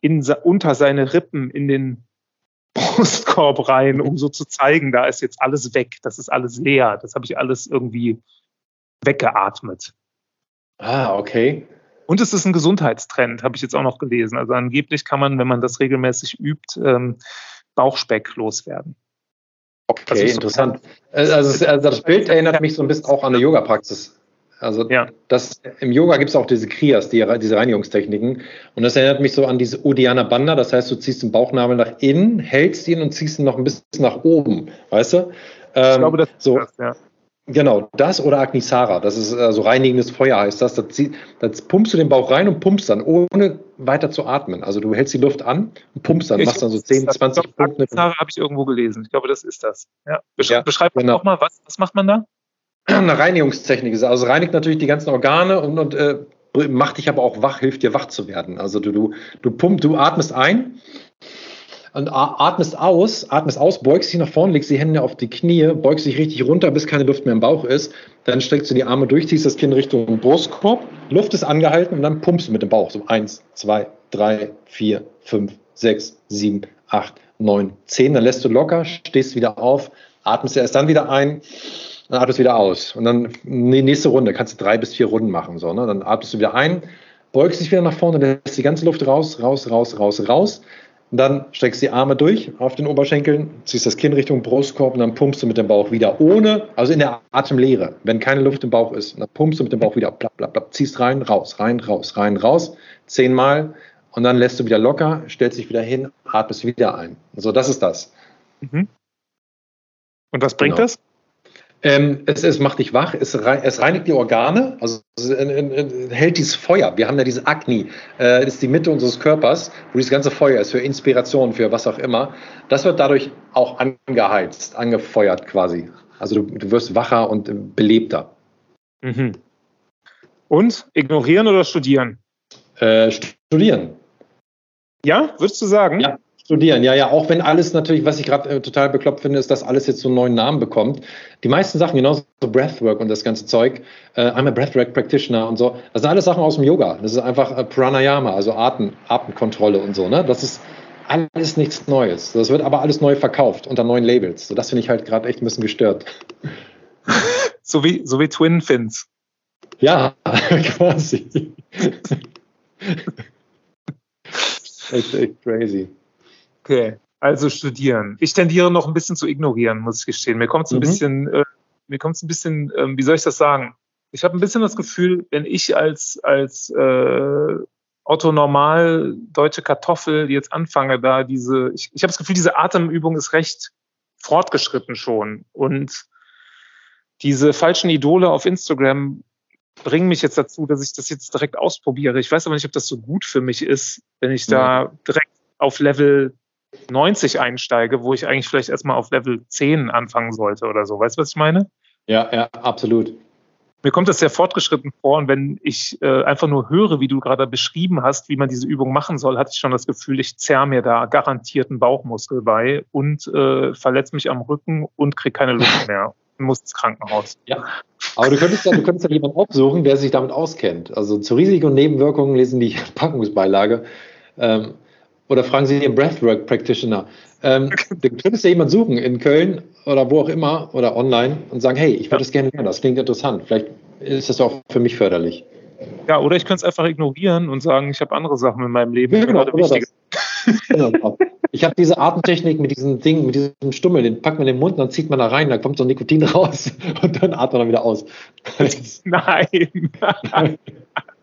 in, unter seine Rippen in den Brustkorb rein, um so zu zeigen, da ist jetzt alles weg, das ist alles leer, das habe ich alles irgendwie weggeatmet. Ah, okay. Und es ist ein Gesundheitstrend, habe ich jetzt auch noch gelesen. Also angeblich kann man, wenn man das regelmäßig übt, ähm, Bauchspeck loswerden. Okay, also interessant. Also, also, das Bild erinnert mich so ein bisschen auch an eine Yoga-Praxis. Also ja. das, im Yoga gibt es auch diese Kriyas, die, diese Reinigungstechniken. Und das erinnert mich so an diese Uddiyana Banda. Das heißt, du ziehst den Bauchnabel nach innen, hältst ihn und ziehst ihn noch ein bisschen nach oben. Weißt du? Ähm, ich glaube, das so. ist das, ja. Genau, das oder Agnisara, das ist äh, so reinigendes Feuer heißt das. Da, zieh, da pumpst du den Bauch rein und pumpst dann, ohne weiter zu atmen. Also du hältst die Luft an und pumpst dann, ich machst dann so 10, 20 glaube, Punkte. Agnisara habe ich irgendwo gelesen. Ich glaube, das ist das. Ja. Besch ja, beschreib genau. doch mal, was, was macht man da? Eine Reinigungstechnik ist, also reinigt natürlich die ganzen Organe und, und äh, macht dich aber auch wach, hilft dir wach zu werden. Also du, du, du pumpt, du atmest ein und atmest aus, atmest aus, beugst dich nach vorne, legst die Hände auf die Knie, beugst dich richtig runter, bis keine Luft mehr im Bauch ist. Dann streckst du die Arme durch, ziehst das Kinn Richtung Brustkorb, Luft ist angehalten und dann pumpst du mit dem Bauch. So eins, zwei, drei, vier, fünf, sechs, sieben, acht, neun, zehn. Dann lässt du locker, stehst wieder auf, atmest erst dann wieder ein, dann atmest wieder aus. Und dann die nächste Runde, kannst du drei bis vier Runden machen. So, ne? Dann atmest du wieder ein, beugst dich wieder nach vorne, lässt die ganze Luft raus, raus, raus, raus, raus. Und dann streckst die Arme durch auf den Oberschenkeln, ziehst das Kinn Richtung Brustkorb und dann pumpst du mit dem Bauch wieder ohne, also in der Atemlehre, wenn keine Luft im Bauch ist. dann pumpst du mit dem Bauch wieder, bla, bla, bla, ziehst rein, raus, rein, raus, rein, raus, zehnmal und dann lässt du wieder locker, stellst dich wieder hin, atmest wieder ein. Also das ist das. Mhm. Und was bringt genau. das? Ähm, es, es, macht dich wach, es, es reinigt die Organe, also es, es, hält dieses Feuer. Wir haben ja diese Agni, äh, das ist die Mitte unseres Körpers, wo dieses ganze Feuer ist für Inspiration, für was auch immer. Das wird dadurch auch angeheizt, angefeuert quasi. Also du, du wirst wacher und belebter. Mhm. Und ignorieren oder studieren? Äh, studieren. Ja, würdest du sagen? Ja, studieren. Ja, ja, auch wenn alles natürlich, was ich gerade äh, total bekloppt finde, ist, dass alles jetzt so einen neuen Namen bekommt. Die meisten Sachen, genauso so Breathwork und das ganze Zeug, äh, I'm a Breathwork Practitioner und so, das sind alles Sachen aus dem Yoga. Das ist einfach äh, Pranayama, also Atem, Atemkontrolle und so. Ne? Das ist alles nichts Neues. Das wird aber alles neu verkauft unter neuen Labels. So, das finde ich halt gerade echt ein bisschen gestört. so wie, so wie Twin Fins. Ja, quasi. echt, echt crazy. Okay, also studieren. Ich tendiere noch ein bisschen zu ignorieren, muss ich gestehen. Mir kommt es ein mhm. bisschen, äh, mir kommt es ein bisschen, äh, wie soll ich das sagen? Ich habe ein bisschen das Gefühl, wenn ich als als äh, Otto Normal deutsche Kartoffel jetzt anfange, da diese, ich, ich habe das Gefühl, diese Atemübung ist recht fortgeschritten schon und diese falschen Idole auf Instagram bringen mich jetzt dazu, dass ich das jetzt direkt ausprobiere. Ich weiß aber nicht, ob das so gut für mich ist, wenn ich da direkt auf Level 90 einsteige, wo ich eigentlich vielleicht erstmal auf Level 10 anfangen sollte oder so. Weißt du, was ich meine? Ja, ja, absolut. Mir kommt das sehr fortgeschritten vor und wenn ich äh, einfach nur höre, wie du gerade beschrieben hast, wie man diese Übung machen soll, hatte ich schon das Gefühl, ich zerr mir da garantiert einen Bauchmuskel bei und äh, verletze mich am Rücken und kriege keine Luft mehr und muss ins Krankenhaus. Ja, aber du könntest ja, du könntest ja jemanden aufsuchen, der sich damit auskennt. Also zu Risiken und Nebenwirkungen lesen die Packungsbeilage. Ähm, oder fragen Sie den Breathwork Practitioner. Ähm, du könntest ja jemanden suchen in Köln oder wo auch immer oder online und sagen, hey, ich würde das gerne lernen, das klingt interessant. Vielleicht ist das auch für mich förderlich. Ja, oder ich könnte es einfach ignorieren und sagen, ich habe andere Sachen in meinem Leben, ja, genau, wichtiger. Genau. Ich habe diese Atemtechnik mit diesem Ding, mit diesem Stummel, den packt man in den Mund, dann zieht man da rein, dann kommt so Nikotin raus und dann atmet man wieder aus. Nein,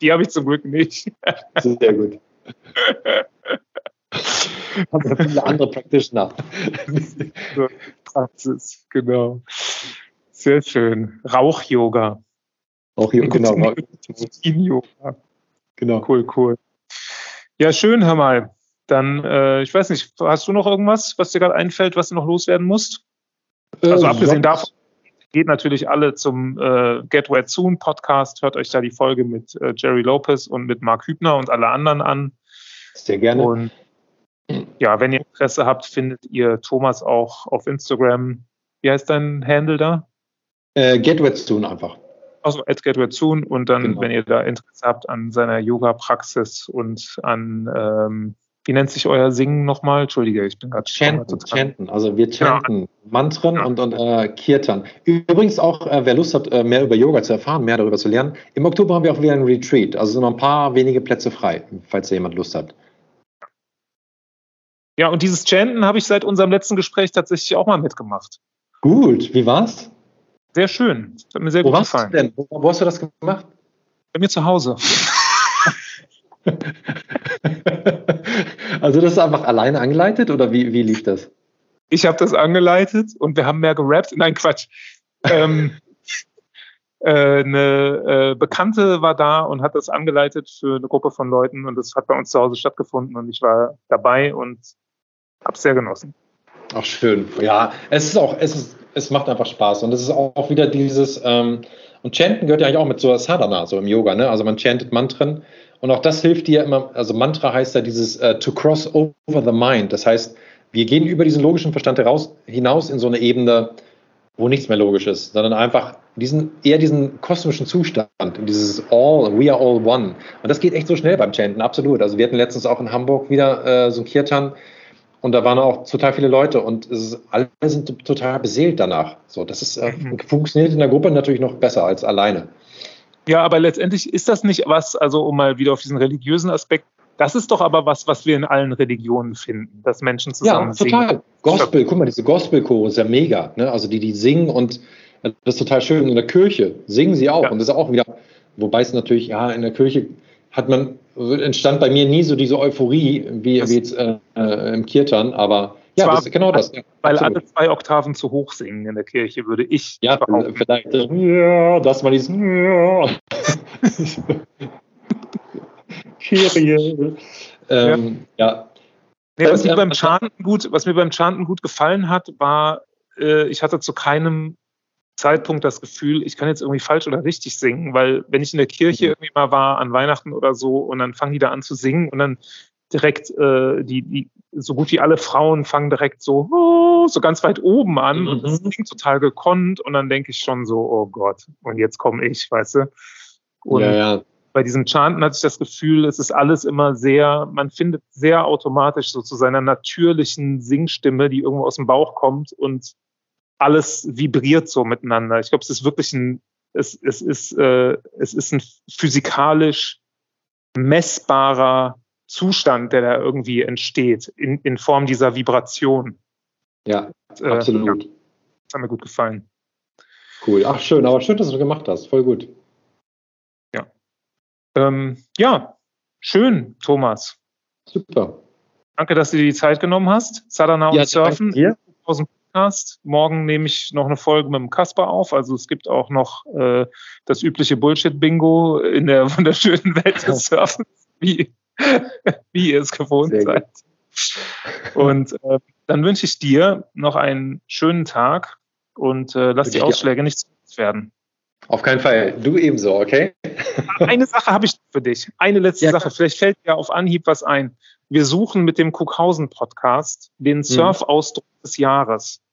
die habe ich zum Glück nicht. Sehr gut. haben ja viele andere Practitioner. Praxis, genau. Sehr schön. Rauch-Yoga. Rauch-Yoga, genau. yoga Genau. Cool, cool. Ja, schön, hör mal. Dann, äh, ich weiß nicht, hast du noch irgendwas, was dir gerade einfällt, was du noch loswerden musst? Also äh, abgesehen ja. davon, geht natürlich alle zum äh, Get Wet Soon Podcast, hört euch da die Folge mit äh, Jerry Lopez und mit Mark Hübner und alle anderen an. Sehr gerne. Und ja, wenn ihr Interesse habt, findet ihr Thomas auch auf Instagram. Wie heißt dein Handle da? Äh, Soon einfach. Also at Soon und dann, genau. wenn ihr da Interesse habt an seiner Yoga-Praxis und an, ähm, wie nennt sich euer Singen nochmal? Entschuldige, ich bin gerade Chanten, chanten, also wir chanten ja. Mantren ja. und, und äh, Kirtan. Übrigens auch, äh, wer Lust hat, äh, mehr über Yoga zu erfahren, mehr darüber zu lernen, im Oktober haben wir auch wieder ein Retreat, also sind noch ein paar wenige Plätze frei, falls da jemand Lust hat. Ja, und dieses Chanten habe ich seit unserem letzten Gespräch tatsächlich auch mal mitgemacht. Gut, wie war's? Sehr schön. Das hat mir sehr wo gut gefallen. Denn? Wo, wo hast du das gemacht? Bei mir zu Hause. also das ist einfach alleine angeleitet oder wie, wie lief das? Ich habe das angeleitet und wir haben mehr gerappt. Nein, Quatsch. ähm, äh, eine äh, Bekannte war da und hat das angeleitet für eine Gruppe von Leuten und das hat bei uns zu Hause stattgefunden und ich war dabei und habe sehr genossen. Ach schön. Ja, es ist auch, es ist, es macht einfach Spaß und es ist auch wieder dieses ähm, und Chanten gehört ja eigentlich auch mit so Sadhana, so im Yoga, ne? Also man chantet Mantren und auch das hilft dir immer. Also Mantra heißt ja dieses uh, to cross over the mind. Das heißt, wir gehen über diesen logischen Verstand heraus, hinaus in so eine Ebene, wo nichts mehr logisch ist, sondern einfach diesen, eher diesen kosmischen Zustand, dieses All, we are all one. Und das geht echt so schnell beim Chanten, absolut. Also wir hatten letztens auch in Hamburg wieder äh, so ein Kirtan und da waren auch total viele Leute und ist, alle sind total beseelt danach. So, das ist, äh, mhm. funktioniert in der Gruppe natürlich noch besser als alleine. Ja, aber letztendlich ist das nicht was, also um mal wieder auf diesen religiösen Aspekt das ist doch aber was, was wir in allen Religionen finden, dass Menschen zusammen ja, total. Singen. Gospel, guck mal, diese Gospelchore ist ja mega. Ne? Also die, die singen und das ist total schön. In der Kirche singen sie auch. Ja. Und das ist auch wieder, wobei es natürlich, ja, in der Kirche hat man, entstand bei mir nie so diese Euphorie wie, wie jetzt äh, äh, im Kirtan, aber ja, das, genau das. Ja, weil absolut. alle zwei Oktaven zu hoch singen in der Kirche, würde ich. Ja, behaupten. vielleicht. Ja, das mal dieses. Ja. Kyrie. Ähm, ja. ja. Nee, was, mir beim Chanten gut, was mir beim Chanten gut gefallen hat, war, äh, ich hatte zu keinem Zeitpunkt das Gefühl, ich kann jetzt irgendwie falsch oder richtig singen, weil wenn ich in der Kirche mhm. irgendwie mal war an Weihnachten oder so und dann fangen die da an zu singen und dann direkt äh, die, die so gut wie alle Frauen fangen direkt so oh, so ganz weit oben an mhm. und das klingt total gekonnt und dann denke ich schon so oh Gott und jetzt komme ich, weißt du? Und ja, ja bei diesem Chanten hatte ich das Gefühl, es ist alles immer sehr, man findet sehr automatisch so zu seiner natürlichen Singstimme, die irgendwo aus dem Bauch kommt und alles vibriert so miteinander. Ich glaube, es ist wirklich ein, es, es ist, äh, es ist ein physikalisch messbarer Zustand, der da irgendwie entsteht in, in Form dieser Vibration. Ja, äh, absolut. Ja, das hat mir gut gefallen. Cool. Ach, schön, aber schön, dass du gemacht hast. Voll gut. Ähm, ja, schön, Thomas. Super. Danke, dass du dir die Zeit genommen hast. Sadhana ja, und Surfen aus dem Podcast. Morgen nehme ich noch eine Folge mit dem Kasper auf. Also es gibt auch noch äh, das übliche Bullshit-Bingo in der wunderschönen Welt des Surfens, wie, wie ihr es gewohnt Sehr seid. Gut. Und äh, dann wünsche ich dir noch einen schönen Tag und äh, lass die Ausschläge nicht zu werden. Auf keinen Fall. Du ebenso, okay? Eine Sache habe ich für dich. Eine letzte ja, Sache. Vielleicht fällt dir auf Anhieb was ein. Wir suchen mit dem Cookhausen-Podcast den mhm. Surf-Ausdruck des Jahres.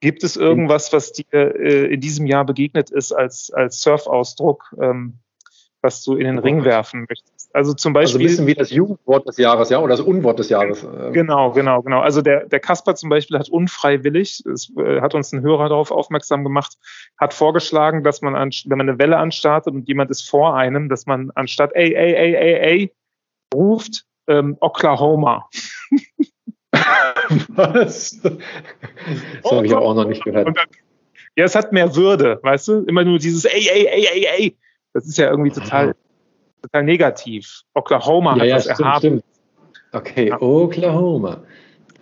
Gibt es irgendwas, was dir äh, in diesem Jahr begegnet ist als, als Surf-Ausdruck, ähm, was du in den Ring werfen möchtest? Also zum Beispiel. Also ein bisschen wie das Jugendwort des Jahres, ja, oder das Unwort des Jahres. Genau, genau, genau. Also der, der Kasper zum Beispiel hat unfreiwillig, es äh, hat uns ein Hörer darauf aufmerksam gemacht, hat vorgeschlagen, dass man, an, wenn man eine Welle anstartet und jemand ist vor einem, dass man anstatt ey, ey, ey, ey, ey, ruft ähm, Oklahoma. Was? Das habe ich auch noch nicht gehört. Dann, ja, es hat mehr Würde, weißt du? Immer nur dieses ey, ey, ey, ey, ey. Das ist ja irgendwie total total negativ. Oklahoma ja, hat ja, das stimmt, erhaben. Stimmt. Okay, ja. Oklahoma.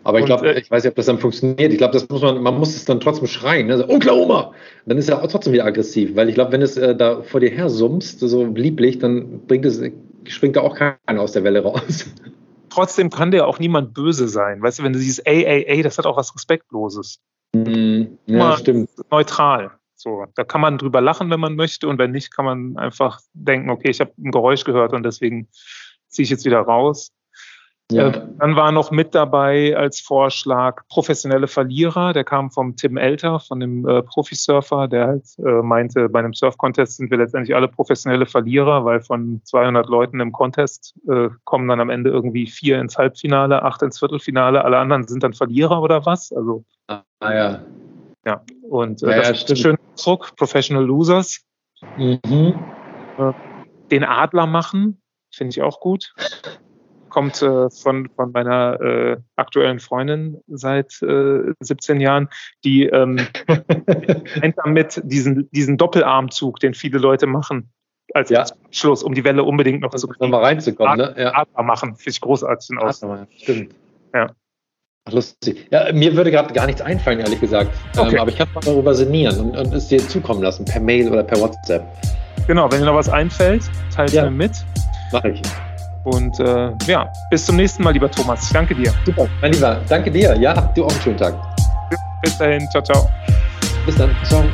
Aber ich glaube, äh, ich weiß nicht, ob das dann funktioniert. Ich glaube, das muss man, man muss es dann trotzdem schreien. Ne? So, Oklahoma! Dann ist er auch trotzdem wieder aggressiv, weil ich glaube, wenn es äh, da vor dir her summst, so lieblich, dann bringt es, springt da auch keiner aus der Welle raus. Trotzdem kann dir auch niemand böse sein. Weißt du, wenn du siehst, ey, ey, ey, das hat auch was Respektloses. Mm, ja, stimmt. Neutral. So, da kann man drüber lachen, wenn man möchte, und wenn nicht, kann man einfach denken, okay, ich habe ein Geräusch gehört und deswegen ziehe ich jetzt wieder raus. Ja. Äh, dann war noch mit dabei als Vorschlag professionelle Verlierer. Der kam vom Tim Elter, von dem äh, Profisurfer, der halt äh, meinte, bei einem Surf-Contest sind wir letztendlich alle professionelle Verlierer, weil von 200 Leuten im Contest äh, kommen dann am Ende irgendwie vier ins Halbfinale, acht ins Viertelfinale, alle anderen sind dann Verlierer oder was? Also, ah, ja. Ja, und äh, ja, das ist ein schöner Ausdruck, Professional Losers. Mhm. Äh, den Adler machen, finde ich auch gut. Kommt äh, von, von meiner äh, aktuellen Freundin seit 17 äh, Jahren, die ähm, damit diesen, diesen Doppelarmzug, den viele Leute machen, als ja. Schluss, um die Welle unbedingt noch zu kriegen. Mal reinzukommen, Adler, ne? Ja. Machen, finde ich großartig Ausdruck. Stimmt. Ja. Ach, lustig. Ja, mir würde gerade gar nichts einfallen, ehrlich gesagt. Ähm, okay. Ähm, aber ich kann mal darüber sinnieren und, und, es dir zukommen lassen, per Mail oder per WhatsApp. Genau, wenn dir noch was einfällt, teile ja. mir mit. Mach ich. Und äh, ja, bis zum nächsten Mal, lieber Thomas. Ich danke dir. Super, mein Lieber. Danke dir. Ja, du auch einen schönen Tag. Bis dahin. Ciao, ciao. Bis dann. Ciao.